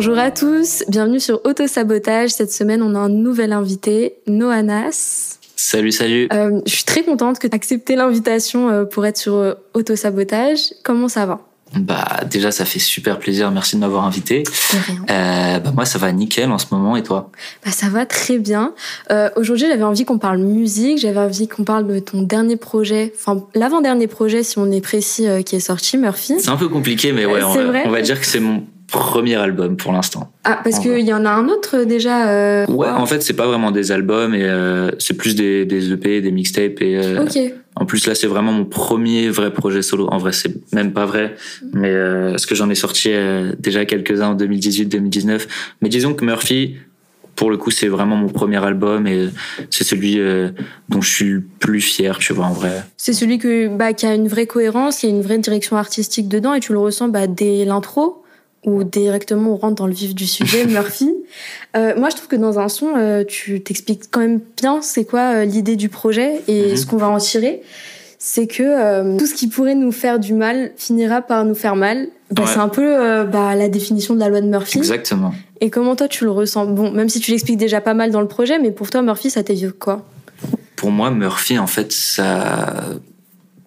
Bonjour à tous, bienvenue sur Autosabotage. Cette semaine, on a un nouvel invité, Noanas. Salut, salut. Euh, je suis très contente que tu accepté l'invitation euh, pour être sur euh, Autosabotage. Comment ça va? Bah déjà, ça fait super plaisir. Merci de m'avoir invité. Euh, bah moi, ça va nickel en ce moment. Et toi? Bah ça va très bien. Euh, Aujourd'hui, j'avais envie qu'on parle musique. J'avais envie qu'on parle de ton dernier projet, enfin l'avant-dernier projet, si on est précis, euh, qui est sorti, Murphy. C'est un peu compliqué, mais ouais, on va dire que c'est mon premier album pour l'instant. Ah parce qu'il y en a un autre euh, déjà. euh, Ouais, en fait, c'est pas vraiment des albums et euh, c'est plus des, des EP, des mixtapes et euh, Ok. en plus là, c'est vraiment mon premier vrai projet solo. En vrai, c'est même pas vrai, mais euh, parce que j'en ai sorti euh, déjà quelques-uns en 2018-2019. Mais disons que Murphy, pour le coup, c'est vraiment mon premier album et c'est celui euh, dont je suis le plus fier, tu vois, en vrai. C'est celui que, bah, qui a une vraie cohérence, qui a une vraie direction artistique dedans, et tu le ressens bah, dès l'intro, ou directement on rentre dans le vif du sujet, Murphy. Euh, moi, je trouve que dans un son, euh, tu t'expliques quand même bien c'est quoi euh, l'idée du projet et Mhm. ce qu'on va en tirer. C'est que tout ce qui pourrait nous faire du mal finira par nous faire mal. Bah, Ouais. C'est un peu bah, la définition de la loi de Murphy. Exactement. Et comment toi tu le ressens? Bon, même si tu l'expliques déjà pas mal dans le projet, mais pour toi, Murphy, ça t'évoque quoi? Pour moi, Murphy, en fait, ça,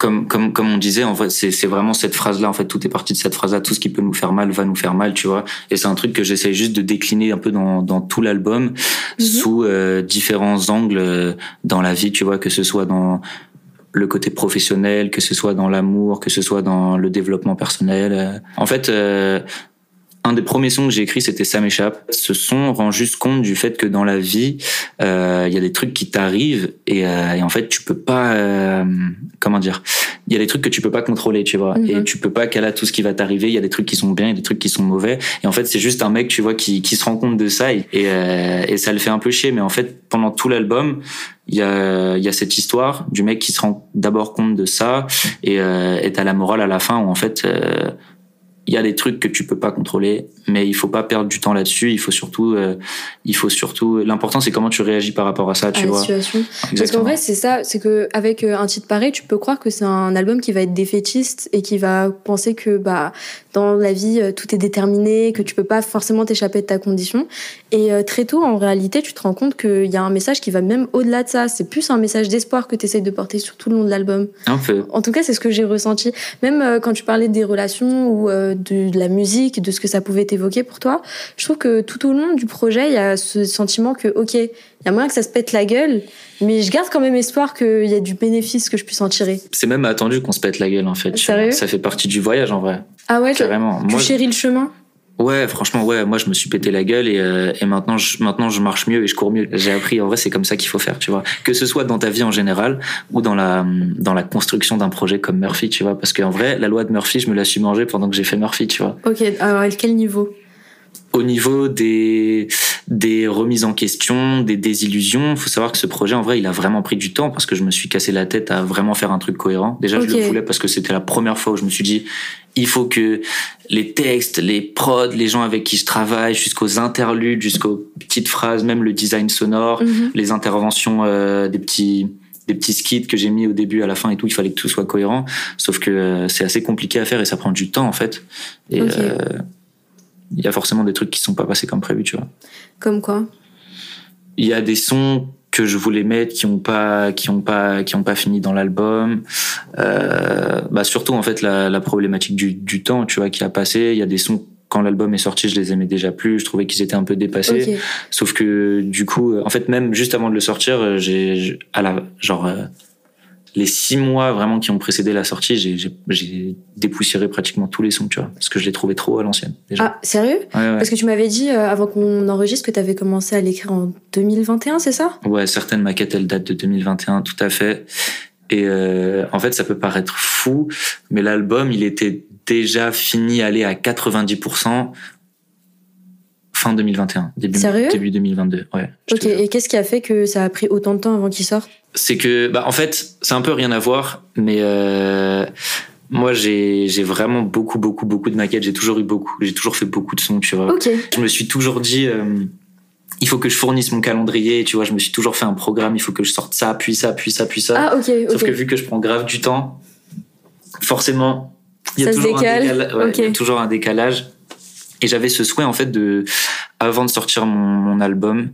comme comme comme on disait, en fait, c'est c'est vraiment cette phrase-là. En fait, tout est parti de cette phrase-là. Tout ce qui peut nous faire mal va nous faire mal, tu vois. Et c'est un truc que j'essaye juste de décliner un peu dans dans tout l'album Mhm. sous euh, différents angles euh, dans la vie, tu vois, que ce soit dans le côté professionnel, que ce soit dans l'amour, que ce soit dans le développement personnel. euh. En fait, euh, un des premiers sons que j'ai écrit, c'était Ça m'échappe. Ce son rend juste compte du fait que dans la vie, euh, il y a des trucs qui t'arrivent et, euh, et en fait, tu peux pas, euh, comment dire, il y a des trucs que tu peux pas contrôler, tu vois, Mhm. et tu peux pas caler tout ce qui va t'arriver. Il y a des trucs qui sont bien, il y a des trucs qui sont mauvais. Et en fait, c'est juste un mec, tu vois, qui, qui se rend compte de ça et, et, euh, et ça le fait un peu chier. Mais en fait, pendant tout l'album, il y a, y a cette histoire du mec qui se rend d'abord compte de ça et euh, et t'as la morale à la fin où en fait. euh, il y a des trucs que tu peux pas contrôler, mais il faut pas perdre du temps là-dessus. Il faut surtout, euh, il faut surtout. L'important, c'est comment tu réagis par rapport à ça, tu à vois. situation Parce qu'en vrai, c'est ça, c'est que avec euh, un titre pareil, tu peux croire que c'est un album qui va être défaitiste et qui va penser que bah dans la vie euh, tout est déterminé, que tu peux pas forcément t'échapper de ta condition. Et euh, très tôt, en réalité, tu te rends compte qu'il y a un message qui va même au-delà de ça. C'est plus un message d'espoir que tu essayes de porter sur tout le long de l'album. Un peu. En tout cas, c'est ce que j'ai ressenti. Même euh, quand tu parlais des relations ou de, de la musique, de ce que ça pouvait évoquer pour toi, je trouve que tout au long du projet, il y a ce sentiment que, ok, il y a moyen que ça se pète la gueule, mais je garde quand même espoir qu'il y a du bénéfice que je puisse en tirer. C'est même attendu qu'on se pète la gueule, en fait. Sérieux? Ça fait partie du voyage, en vrai. Ah ouais, Carrément. tu Moi, chéris le chemin? Ouais, franchement, ouais. Moi, je me suis pété la gueule et, euh, et maintenant, je, maintenant, je marche mieux et je cours mieux. J'ai appris. En vrai, c'est comme ça qu'il faut faire, tu vois. Que ce soit dans ta vie en général ou dans la dans la construction d'un projet comme Murphy, tu vois. Parce qu'en vrai, la loi de Murphy, je me la suis mangée pendant que j'ai fait Murphy, tu vois. Ok, alors à quel niveau? Au niveau des des remises en question, des désillusions, faut savoir que ce projet en vrai, il a vraiment pris du temps parce que je me suis cassé la tête à vraiment faire un truc cohérent. Déjà, je le voulais parce que c'était la première fois où je me suis dit il faut que les textes, les prods, les gens avec qui je travaille, jusqu'aux interludes, jusqu'aux petites phrases, même le design sonore, Mhm. les interventions euh, des petits des petits skits que j'ai mis au début à la fin et tout, il fallait que tout soit cohérent. Sauf que euh, c'est assez compliqué à faire et ça prend du temps en fait. Et euh, il y a forcément des trucs qui sont pas passés comme prévu, tu vois. Comme quoi? Il y a des sons que je voulais mettre qui ont pas qui ont pas qui ont pas fini dans l'album. Euh, bah surtout en fait la, la problématique du, du temps tu vois qui a passé. Il y a des sons quand l'album est sorti je les aimais déjà plus. Je trouvais qu'ils étaient un peu dépassés. Sauf que du coup en fait même juste avant de le sortir j'ai j'ai- à la genre euh, les six mois vraiment qui ont précédé la sortie j'ai dépoussiéré pratiquement tous les sons tu vois parce que je les trouvais trop à l'ancienne déjà Ah, sérieux? Ouais, ouais. Parce que tu m'avais dit euh, avant qu'on enregistre que tu avais commencé à l'écrire en 2021, c'est ça? Ouais, certaines maquettes, elles datent de 2021, tout à fait. Et euh, en fait, ça peut paraître fou, mais l'album, il était déjà fini, aller à 90% fin 2021, début, Sérieux? début 2022. Ouais. Ok, et qu'est-ce qui a fait que ça a pris autant de temps avant qu'il sorte? C'est que, bah, en fait, c'est un peu rien à voir, mais euh, moi, j'ai vraiment beaucoup, beaucoup, beaucoup de maquettes. J'ai toujours eu beaucoup, j'ai toujours fait beaucoup de sons, tu vois. Ok. je me suis toujours dit euh, il faut que je fournisse mon calendrier tu vois je me suis toujours fait un programme il faut que je sorte ça puis ça puis ça puis ça Ah, ok, sauf ok. que vu que je prends grave du temps forcément il y a Ça se toujours décale, un décalage ouais, ok. il y a toujours un décalage Et j'avais ce souhait en fait de, avant de sortir mon, mon album,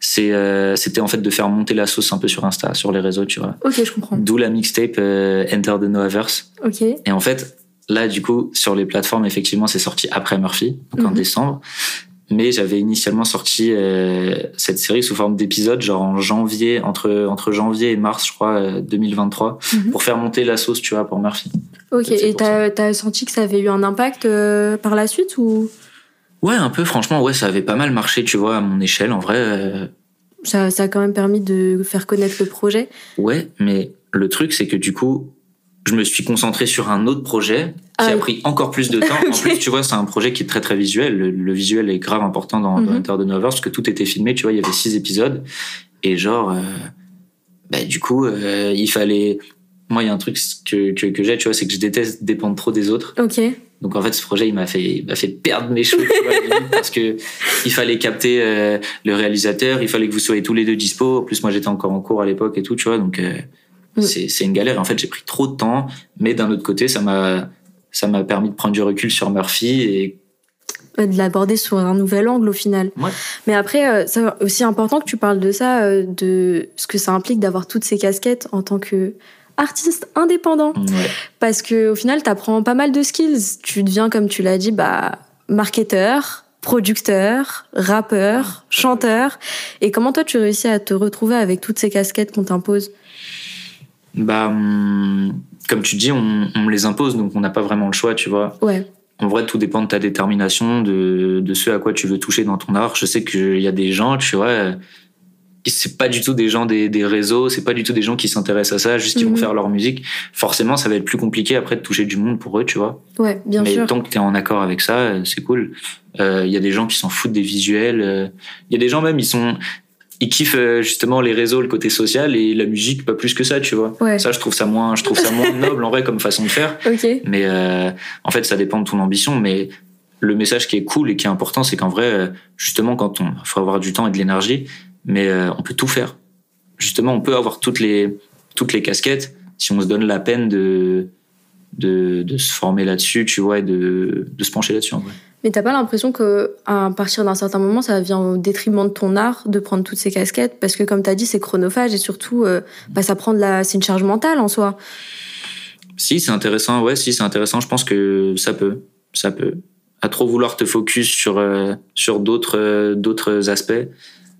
c'est euh, c'était en fait de faire monter la sauce un peu sur Insta, sur les réseaux, tu vois. Ok, je comprends. D'où la mixtape euh, Enter the Noaverse. Ok. Et en fait, là du coup, sur les plateformes, effectivement, c'est sorti après Murphy, donc en Mhm. décembre. Mais j'avais initialement sorti euh, cette série sous forme d'épisode, genre en janvier, entre entre janvier et mars, je crois, euh, 2023, Mhm. pour faire monter la sauce, tu vois, pour Murphy. Ok, et t'as as senti que ça avait eu un impact par la suite ou? Ouais, un peu, franchement, ouais, ça avait pas mal marché, tu vois, à mon échelle, en vrai. euh, ça, ça a quand même permis de faire connaître le projet Ouais, mais le truc, c'est que du coup, je me suis concentré sur un autre projet qui Ah a oui. pris encore plus de temps. En plus, tu vois, c'est un projet qui est très très visuel. Le, le visuel est grave important dans, dans Mhm. Enter the Noverse parce que tout était filmé. Tu vois, il y avait six épisodes et genre, euh, bah, du coup, euh, il fallait. Moi, il y a un truc que, que, que j'ai, tu vois, c'est que je déteste dépendre trop des autres. Ok. Donc en fait, ce projet, il m'a fait, il m'a fait perdre mes cheveux, parce que il fallait capter euh, le réalisateur, il fallait que vous soyez tous les deux dispo. En plus, moi, j'étais encore en cours à l'époque et tout, tu vois, donc euh, Mm. c'est, c'est une galère. En fait, j'ai pris trop de temps, mais d'un autre côté, ça m'a, ça m'a permis de prendre du recul sur Murphy et de l'aborder sous un nouvel angle au final. Ouais. Mais après, euh, c'est aussi important que tu parles de ça, euh, de ce que ça implique d'avoir toutes ces casquettes en tant que artiste indépendant. ouais, Parce que au final, tu apprends pas mal de skills. Tu deviens, comme tu l'as dit, bah, marketeur, producteur, rappeur, chanteur. Et comment toi, tu réussis à te retrouver avec toutes ces casquettes qu'on t'impose? Bah, hum, comme tu dis, on, on me les impose, donc on n'a pas vraiment le choix, tu vois. Ouais. En vrai, tout dépend de ta détermination, de, de ce à quoi tu veux toucher dans ton art. Je sais qu'il y a des gens, tu vois, c'est pas du tout des gens des, des réseaux, c'est pas du tout des gens qui s'intéressent à ça, juste ils vont Mhm. faire leur musique. Forcément, ça va être plus compliqué après de toucher du monde pour eux, tu vois. Ouais, bien Mais sûr. tant que t'es en accord avec ça, euh, c'est cool. Euh, Il y a des gens qui s'en foutent des visuels. euh, Il y a des gens même, ils sont, ils kiffent euh, justement les réseaux, le côté social et la musique pas plus que ça, tu vois. Ouais. Ça, je trouve ça moins, je trouve ça moins noble en vrai comme façon de faire. Ok. Mais euh, en fait, ça dépend de ton ambition. Mais le message qui est cool et qui est important, c'est qu'en vrai, euh, justement, quand on faut avoir du temps et de l'énergie, mais euh, on peut tout faire. Justement, on peut avoir toutes les toutes les casquettes si on se donne la peine de de, de se former là-dessus, tu vois, et de, de se pencher là-dessus en vrai. Mais t'as pas l'impression que à partir d'un certain moment, ça vient au détriment de ton art de prendre toutes ces casquettes? Parce que comme t'as dit, c'est chronophage et surtout, euh, bah, ça prend de la, c'est une charge mentale en soi. Si c'est intéressant, ouais, si c'est intéressant, je pense que ça peut, ça peut. À trop vouloir te focus sur euh, sur d'autres euh, d'autres aspects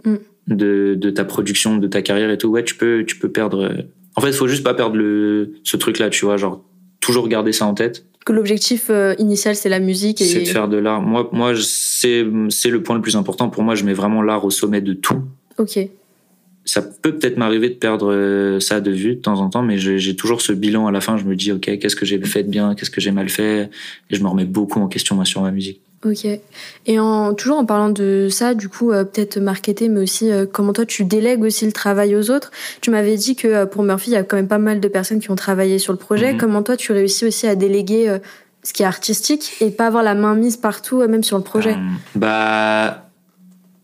Mm. De, de ta production, de ta carrière et tout, ouais, tu peux tu peux perdre. euh, En fait, il faut juste pas perdre le ce truc là, tu vois, genre toujours garder ça en tête, Que l'objectif euh, initial, c'est la musique c'est de faire de l'art. Moi moi c'est le point le plus important pour moi, je mets vraiment l'art au sommet de tout. ok. Ça peut peut-être m'arriver de perdre euh, ça de vue de temps en temps, mais j'ai toujours ce bilan à la fin. Je me dis, ok, qu'est-ce que j'ai fait de bien, qu'est-ce que j'ai mal fait, et je me remets beaucoup en question moi sur ma musique. Ok. Et en, toujours en parlant de ça, du coup, euh, peut-être marketer, mais aussi euh, comment toi tu délègues aussi le travail aux autres. Tu m'avais dit que euh, pour Murphy, il y a quand même pas mal de personnes qui ont travaillé sur le projet. Mhm. Comment toi tu réussis aussi à déléguer ce qui est artistique et pas avoir la main mise partout, même sur le projet? Bah,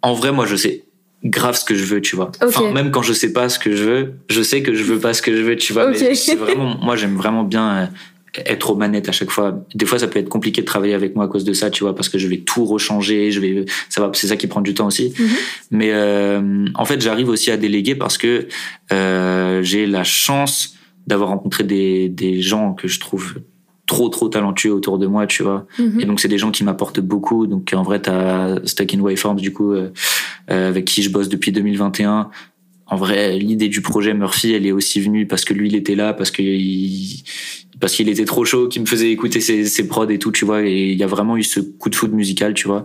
en vrai, moi, je sais grave ce que je veux, tu vois. Enfin, même quand je sais pas ce que je veux, je sais que je veux pas ce que je veux, tu vois. Ok. Mais c'est vraiment, moi, j'aime vraiment bien être aux manettes à chaque fois. Des fois, ça peut être compliqué de travailler avec moi à cause de ça, tu vois, parce que je vais tout rechanger, je vais, ça va, c'est ça qui prend du temps aussi. Mhm. Mais euh, en fait, j'arrive aussi à déléguer parce que euh, j'ai la chance d'avoir rencontré des, des gens que je trouve trop trop talentueux autour de moi, tu vois. Mhm. Et donc c'est des gens qui m'apportent beaucoup. Donc en vrai, t'as Stack in Waveforms du coup euh, euh, avec qui je bosse depuis 2021. En vrai, l'idée du projet Murphy, elle est aussi venue parce que lui, il était là, parce que il, parce qu'il était trop chaud, qu'il me faisait écouter ses, ses prods et tout, tu vois. Et il y a vraiment eu ce coup de foudre musical, tu vois.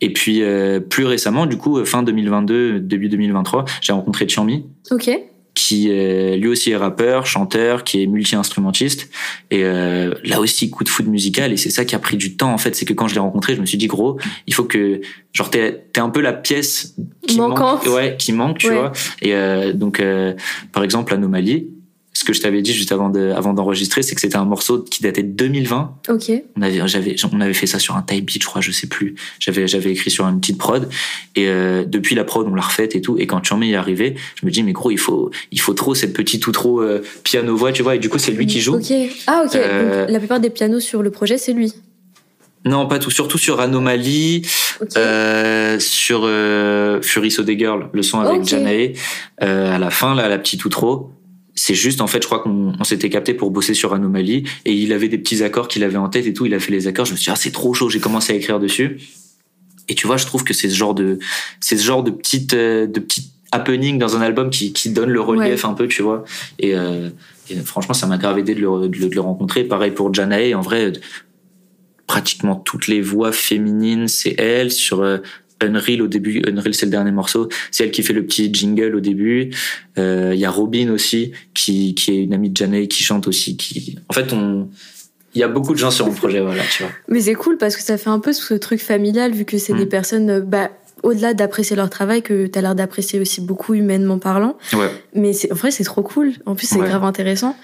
Et puis euh, plus récemment, du coup, fin 2022, début 2023, j'ai rencontré Chiami Ok. qui euh, lui aussi est rappeur, chanteur, qui est multi-instrumentiste. Et euh, là aussi, coup de foot musical. Et c'est ça qui a pris du temps, en fait. C'est que quand je l'ai rencontré, je me suis dit, gros, il faut que... Genre, t'es es un peu la pièce qui manque. Ouais, qui manque, tu Ouais. vois. Et euh, donc, euh, par exemple, Anomalie, ce que je t'avais dit juste avant de, avant d'enregistrer, c'est que c'était un morceau qui datait de 2020. Ok. On avait, j'avais, on avait fait ça sur un type beat, je crois, je sais plus. J'avais, j'avais écrit sur une petite prod. Et euh, depuis la prod, on l'a refaite et tout. Et quand Chambé est arrivé, je me dis, mais gros, il faut, il faut trop cette petite outro euh, piano voix, tu vois. Et du coup, c'est lui qui joue. Ok. Ah ok. Euh, Donc la plupart des pianos sur le projet, c'est lui. Non, pas tout. Surtout sur Anomaly, euh, sur euh, Fury So Girl, le son avec okay. Euh, à la fin, là, la petite outro. C'est juste, en fait, je crois qu'on s'était capté pour bosser sur Anomaly et il avait des petits accords qu'il avait en tête et tout. Il a fait les accords. Je me suis dit, ah, c'est trop chaud. J'ai commencé à écrire dessus. Et tu vois, je trouve que c'est ce genre de, c'est ce genre de petites, euh, de petites happening dans un album qui, qui donne le relief un peu, tu vois. Et, euh, et franchement, ça m'a grave aidé de le, de le, rencontrer. Pareil pour Janae, en vrai, pratiquement toutes les voix féminines, c'est elle. Sur euh, Unreal au début, Unreal c'est le dernier morceau, c'est elle qui fait le petit jingle au début. Euh, il y a Robin aussi, qui, qui est une amie de Janae, qui chante aussi. Qui, en fait, on il y a beaucoup de gens sur mon projet, voilà, tu vois. Mais c'est cool parce que ça fait un peu ce truc familial vu que c'est des mm. personnes, bah, au-delà d'apprécier leur travail, que tu as l'air d'apprécier aussi beaucoup humainement parlant. Ouais. Mais c'est, en vrai, c'est trop cool. En plus, c'est grave intéressant.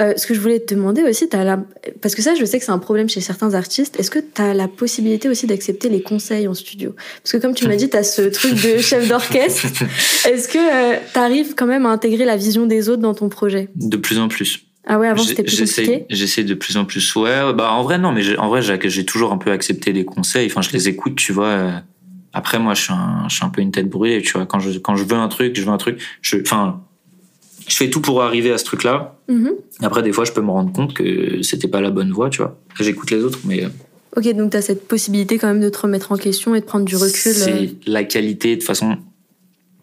Euh, ce que je voulais te demander aussi, as la... parce que ça, je sais que c'est un problème chez certains artistes. Est-ce que tu as la possibilité aussi d'accepter les conseils en studio? Parce que comme tu m'as dit, tu as ce truc de chef d'orchestre. Est-ce que euh, tu arrives quand même à intégrer la vision des autres dans ton projet? De plus en plus. Ah ouais, avant c'était plus compliqué? J'essaie de plus en plus. Ouais, bah en vrai non, mais en vrai j'ai toujours un peu accepté les conseils. Enfin, je les écoute, tu vois. Après, moi, je suis un, je suis un peu une tête brûlée, tu vois. Quand je quand je veux un truc, je veux un truc. Enfin, je fais tout pour arriver à ce truc-là. Mm-hmm. Après, des fois, je peux me rendre compte que c'était pas la bonne voie, tu vois. J'écoute les autres, mais. Euh. Ok, donc tu as cette possibilité quand même de te remettre en question et de prendre du recul. C'est euh. la qualité, de toute façon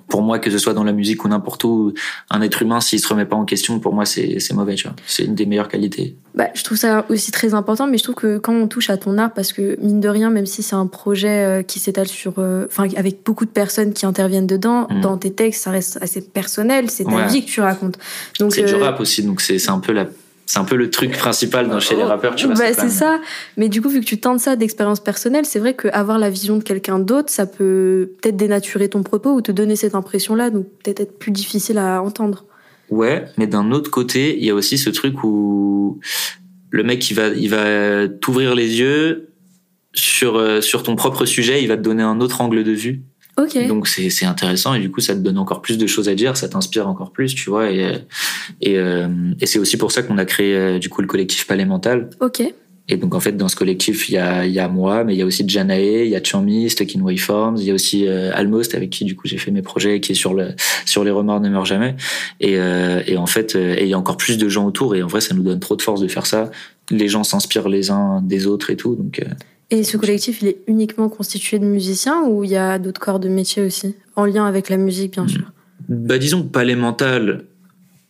pour moi, que ce soit dans la musique ou n'importe où, un être humain, s'il se remet pas en question, pour moi, c'est mauvais, tu vois. C'est une des meilleures qualités. Bah, je trouve ça aussi très important, mais je trouve que quand on touche à ton art, parce que mine de rien, même si c'est un projet euh, qui s'étale sur, euh, enfin, avec beaucoup de personnes qui interviennent dedans, mmh. dans tes textes, ça reste assez personnel, c'est ta vie que tu racontes. Donc c'est du euh, rap aussi, donc c'est un peu la c'est un peu le truc principal dans, chez les rappeurs, tu vois. Bah, c'est ça. Mais du coup, vu que tu tentes ça d'expérience personnelle, c'est vrai qu'avoir la vision de quelqu'un d'autre, ça peut peut-être dénaturer ton propos ou te donner cette impression-là, donc peut-être être plus difficile à entendre. Ouais, mais d'un autre côté, il y a aussi ce truc où le mec, il va, il va t'ouvrir les yeux sur, euh, sur ton propre sujet, il va te donner un autre angle de vue. Donc c'est intéressant et du coup ça te donne encore plus de choses à dire, ça t'inspire encore plus, tu vois. Et, et, euh, et c'est aussi pour ça qu'on a créé euh, du coup le collectif Palais Mental. Ok. Et donc en fait dans ce collectif il y a, y a moi, mais il y a aussi Janae, il y a Chami, Stuck in Waveforms, il y a aussi euh, Almost avec qui du coup j'ai fait mes projets, qui est sur le sur les remords ne meurt jamais. Et, et en fait il y a encore plus de gens autour et en vrai ça nous donne trop de force de faire ça. Les gens s'inspirent les uns des autres et tout donc. Et ce collectif, il est uniquement constitué de musiciens ou il y a d'autres corps de métier aussi, en lien avec la musique, bien sûr? Bah, Disons que Palais Mental,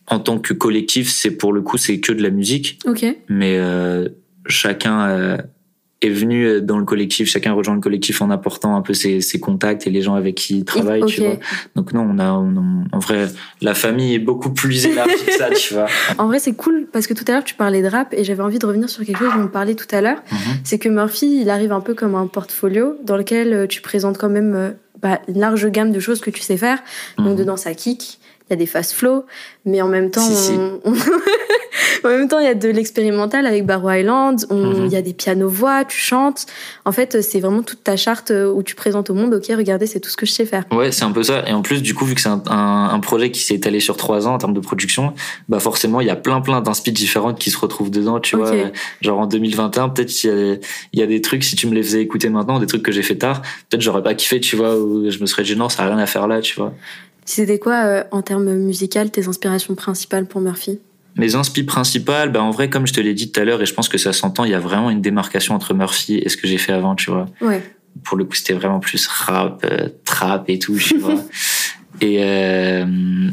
en tant que collectif, c'est pour le coup, c'est que de la musique. Ok. Mais euh, chacun est venu euh, dans le collectif, chacun rejoint le collectif en apportant un peu ses, ses contacts et les gens avec qui il travaille, tu vois. Donc non, on a, en vrai, la famille est beaucoup plus élargie que ça, tu vois. En vrai, c'est cool parce que tout à l'heure tu parlais de rap et j'avais envie de revenir sur quelque chose dont on parlait tout à l'heure. Mhm. C'est que Murphy, il arrive un peu comme un portfolio dans lequel euh, tu présentes quand même euh, bah, une large gamme de choses que tu sais faire. Donc mhm. dedans, ça kick, il y a des fast flow, mais en même temps, en même temps, il y a de l'expérimental avec Barrow Island, mhm. il y a des pianos-voix, tu chantes. En fait, c'est vraiment toute ta charte euh, où tu présentes au monde, ok, regardez, c'est tout ce que je sais faire. Ouais, c'est un peu ça. Et en plus, du coup, vu que c'est un, un, projet qui s'est étalé sur trois ans en termes de production, bah forcément, il y a plein plein d'inspirations différentes qui se retrouvent dedans, tu vois. Genre en 2021, peut-être il y, y, a des trucs, si tu me les faisais écouter maintenant, des trucs que j'ai fait tard, peut-être j'aurais pas kiffé, tu vois, ou je me serais dit non, ça a rien à faire là, tu vois. C'était quoi, euh, en termes musicaux, tes inspirations principales pour Murphy? Mes inspi principales, bah en vrai, comme je te l'ai dit tout à l'heure, et je pense que ça s'entend, il y a vraiment une démarcation entre Murphy et ce que j'ai fait avant, tu vois. Ouais. Pour le coup, c'était vraiment plus rap, euh, trap et tout, tu vois. Et, euh,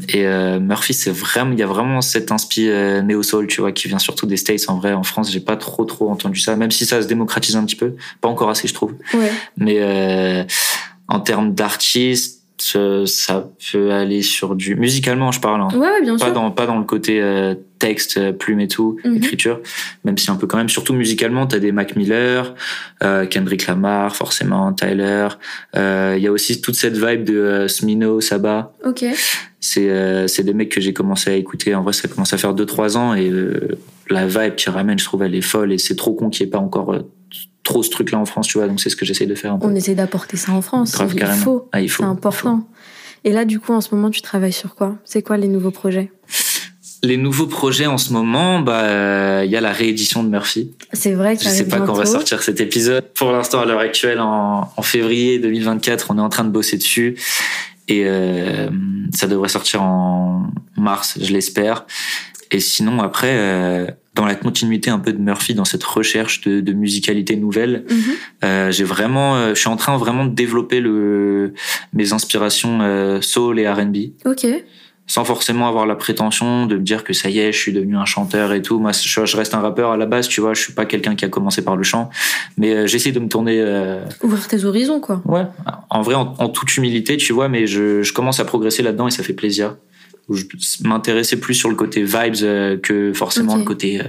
et euh, Murphy, c'est vraiment, il y a vraiment cette inspi euh, néo soul, tu vois, qui vient surtout des States. En vrai, en France, j'ai pas trop trop entendu ça, même si ça se démocratise un petit peu, pas encore assez, je trouve. Ouais. Mais euh, en termes d'artistes ça peut aller sur du musicalement je parle hein. ouais, bien pas sûr. dans pas dans le côté euh, texte euh, plume et tout mhm. écriture même si un peu quand même surtout musicalement t'as des Mac Miller euh, Kendrick Lamar forcément Tyler euh, il y a aussi toute cette vibe de euh, Smino Saba ok c'est c'est des mecs que j'ai commencé à écouter en vrai ça commence à faire 2-3 ans et la vibe qui ramène je trouve elle est folle et c'est trop con qu'il n'y ait pas encore trop ce truc-là en France, tu vois. Donc c'est ce que j'essaie de faire. Un peu. On essaie d'apporter ça en France. Grave, il, faut. Ah, il faut. C'est important. Et là, du coup, en ce moment, tu travailles sur quoi? C'est quoi les nouveaux projets? Les nouveaux projets en ce moment, bah, il y a la réédition de Murphy. C'est vrai que Je sais pas quand on va sortir cet épisode. Pour l'instant, à l'heure actuelle, en, en, février 2024, on est en train de bosser dessus. Et euh, ça devrait sortir en mars, je l'espère. Et sinon, après, euh, dans la continuité un peu de Murphy, dans cette recherche de, de musicalité nouvelle, Mhm. euh, j'ai vraiment, euh, je suis en train vraiment de développer le, mes inspirations euh, soul et R&B Ok. sans forcément avoir la prétention de me dire que ça y est, je suis devenu un chanteur et tout. Moi, je, je reste un rappeur à la base, tu vois. Je suis pas quelqu'un qui a commencé par le chant, mais euh, j'essaie de me tourner. euh, Ouvrir tes horizons, quoi. ouais, en vrai, en, en toute humilité, tu vois. Mais je, je commence à progresser là-dedans et ça fait plaisir. Où Je m'intéressais plus sur le côté vibes euh, que forcément le côté euh,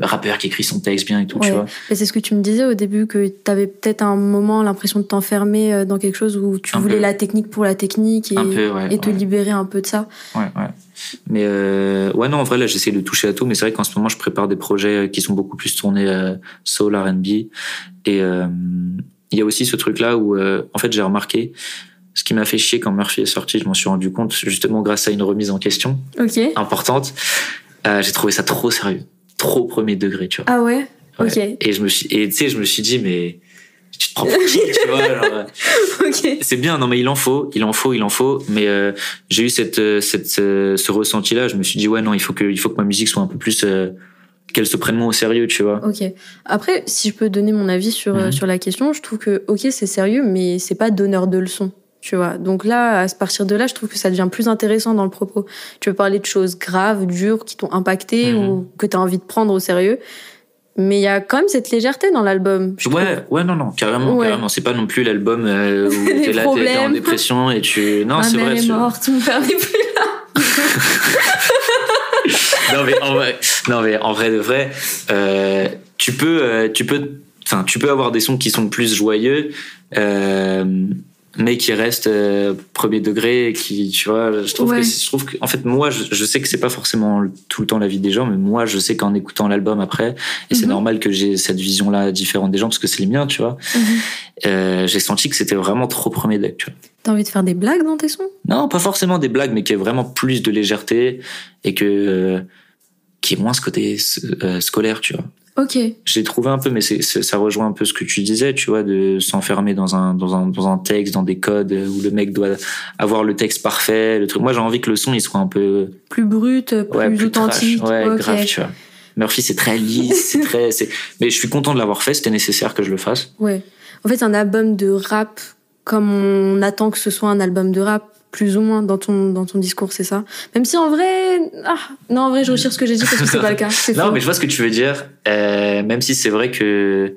rappeur qui écrit son texte bien et tout, tu vois. Mais c'est ce que tu me disais au début, que tu avais peut-être un moment l'impression de t'enfermer euh, dans quelque chose où tu Un voulais peu. la technique pour la technique et, Un peu, ouais. et te ouais. libérer un peu de ça. Ouais, ouais. Mais euh, ouais, non, en vrai, là, j'essaie de toucher à tout. Mais c'est vrai qu'en ce moment, je prépare des projets qui sont beaucoup plus tournés euh, soul, R&B. Et euh, il y a aussi ce truc-là où, en fait, j'ai remarqué ce qui m'a fait chier quand Murphy est sorti. Je m'en suis rendu compte justement grâce à une remise en question Ok. importante. Euh, j'ai trouvé ça trop sérieux, trop premier degré, tu vois. Ah ouais? Ouais. Ok. Et je me suis, et tu sais, je me suis dit, mais tu te prends pour qui, tu vois euh, ok. c'est bien, non mais il en faut, il en faut, il en faut. Mais euh, j'ai eu cette, euh, cette, ce ressenti-là. Je me suis dit ouais non, il faut que, il faut que ma musique soit un peu plus, euh, qu'elle se prenne moins au sérieux, tu vois. Ok. Après, si je peux donner mon avis sur, euh, Mhm. sur la question, je trouve que, ok, c'est sérieux, mais c'est pas donneur de leçons. Tu vois. Donc là, à partir de là, je trouve que ça devient plus intéressant dans le propos. Tu veux parler de choses graves, dures, qui t'ont impacté Mhm. ou que tu as envie de prendre au sérieux. Mais il y a quand même cette légèreté dans l'album. trouve. Ouais, ouais, non, non, carrément, Ouais. carrément. C'est pas non plus l'album euh, où t'es là, t'es- en dépression et tu. Non, Ma c'est vrai. est c'est- morte, mon père n'est plus là. non mais en vrai, non mais en vrai de vrai, euh, tu peux, euh, tu peux, enfin, tu peux avoir des sons qui sont plus joyeux, euh, mais qui restent euh, premier degré, et qui, tu vois, je trouve Ouais. que, je trouve que, en fait, moi, je, je sais que c'est pas forcément tout le temps la vie des gens, mais moi, je sais qu'en écoutant l'album après, et c'est Mhm. normal que j'ai cette vision-là différente des gens parce que c'est les miens, tu vois. Mhm. Euh, j'ai senti que c'était vraiment trop premier deck, tu vois. T'as envie de faire des blagues dans tes sons? Non, pas forcément des blagues, mais qui est vraiment plus de légèreté et que euh, qui est moins ce côté euh, scolaire, tu vois. Ok. J'ai trouvé un peu, mais c'est, ça rejoint un peu ce que tu disais, tu vois, de s'enfermer dans un dans un dans un texte, dans des codes où le mec doit avoir le texte parfait, le truc. Moi, j'ai envie que le son il soit un peu Plus brut, plus, ouais, plus authentique. trash, ouais, grave, tu vois. Murphy, c'est très lisse, c'est très. Mais je suis content de l'avoir fait. C'était nécessaire que je le fasse. Ouais. En fait, un album de rap, comme on attend que ce soit un album de rap, plus ou moins dans ton, dans ton discours, c'est ça? Même si en vrai, ah, non, en vrai, je retire ce que j'ai dit parce que c'est pas le cas. Non, faux. mais je vois ce que tu veux dire. Euh, même si c'est vrai que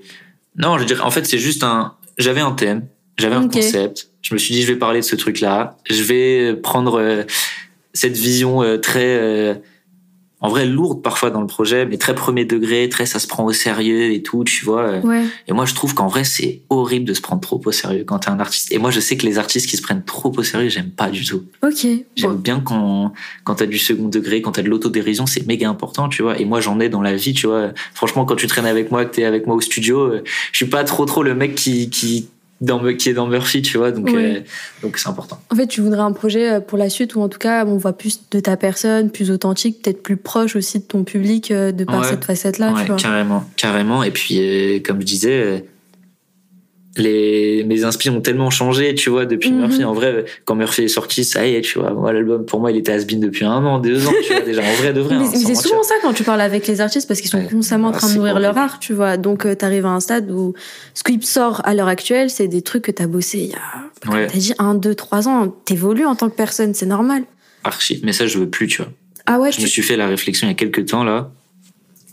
non, je veux dire, en fait, c'est juste un. J'avais un thème, j'avais un concept. Je me suis dit, je vais parler de ce truc-là. Je vais prendre euh, cette vision euh, très, euh, en vrai, lourde parfois dans le projet, mais très premier degré, très ça se prend au sérieux et tout, tu vois. euh. Ouais. Et moi, je trouve qu'en vrai, c'est horrible de se prendre trop au sérieux quand t'es un artiste. Et moi, je sais que les artistes qui se prennent trop au sérieux, j'aime pas du tout. Ok. J'aime Bon. bien quand, quand t'as du second degré, quand t'as de l'autodérision, c'est méga important, tu vois. Et moi, j'en ai dans la vie, tu vois. Franchement, quand tu traînes avec moi, que t'es avec moi au studio, euh, je suis pas trop trop le mec qui, qui, dans, qui est dans Murphy, tu vois. Donc, Oui. euh, donc c'est important. En fait, tu voudrais un projet euh, pour la suite où en tout cas, on voit plus de ta personne, plus authentique, peut-être plus proche aussi de ton public euh, de par Ouais. cette facette-là, ouais, tu vois. carrément, carrément. Et puis, euh, comme je disais, les, mes inspi ont tellement changé, tu vois, depuis Mhm. Murphy. En vrai, quand Murphy est sorti, ça y est, tu vois. Moi, l'album, pour moi, il était has-been depuis un an, deux ans, tu vois, déjà. En vrai, de vrai. Mais, hein, c'est souvent ça quand tu parles avec les artistes parce qu'ils sont Ouais. constamment en Ah, train de nourrir leur art, tu vois. Donc tu t'arrives à un stade où ce qui sort à l'heure actuelle, c'est des trucs que t'as bossé il y a, comme Ouais. t'as dit, un, deux, trois ans. T'évolues en tant que personne, c'est normal. Archi. Mais ça, je veux plus, tu vois. Ah ouais, Je tu... me suis fait la réflexion il y a quelques temps là.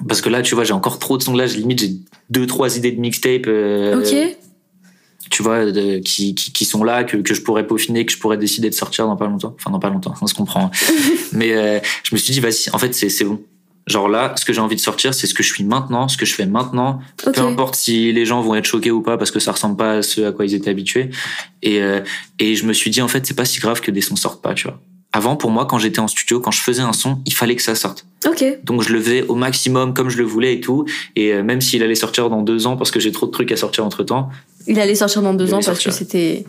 Parce que là, tu vois, j'ai encore trop de sons. Là, limite, j'ai deux, trois idées de mixtape. euh, Ok. Tu vois, de- qui, qui, qui sont là, que, que je pourrais peaufiner, que je pourrais décider de sortir dans pas longtemps. Enfin, dans pas longtemps, on se comprend. Mais euh, je me suis dit, vas-y, en fait, c'est c'est bon. Genre là, ce que j'ai envie de sortir, c'est ce que je suis maintenant, ce que je fais maintenant. Peu importe si les gens vont être choqués ou pas, parce que ça ressemble pas à ce à quoi ils étaient habitués. Et, euh, et je me suis dit, en fait, c'est pas si grave que des sons sortent pas, tu vois. Avant, pour moi, quand j'étais en studio, quand je faisais un son, il fallait que ça sorte. Ok. Donc je le faisais au maximum comme je le voulais et tout. Et euh, même s'il allait sortir dans deux ans parce que j'ai trop de trucs à sortir entre temps, Il allait sortir dans deux Il ans parce que c'était.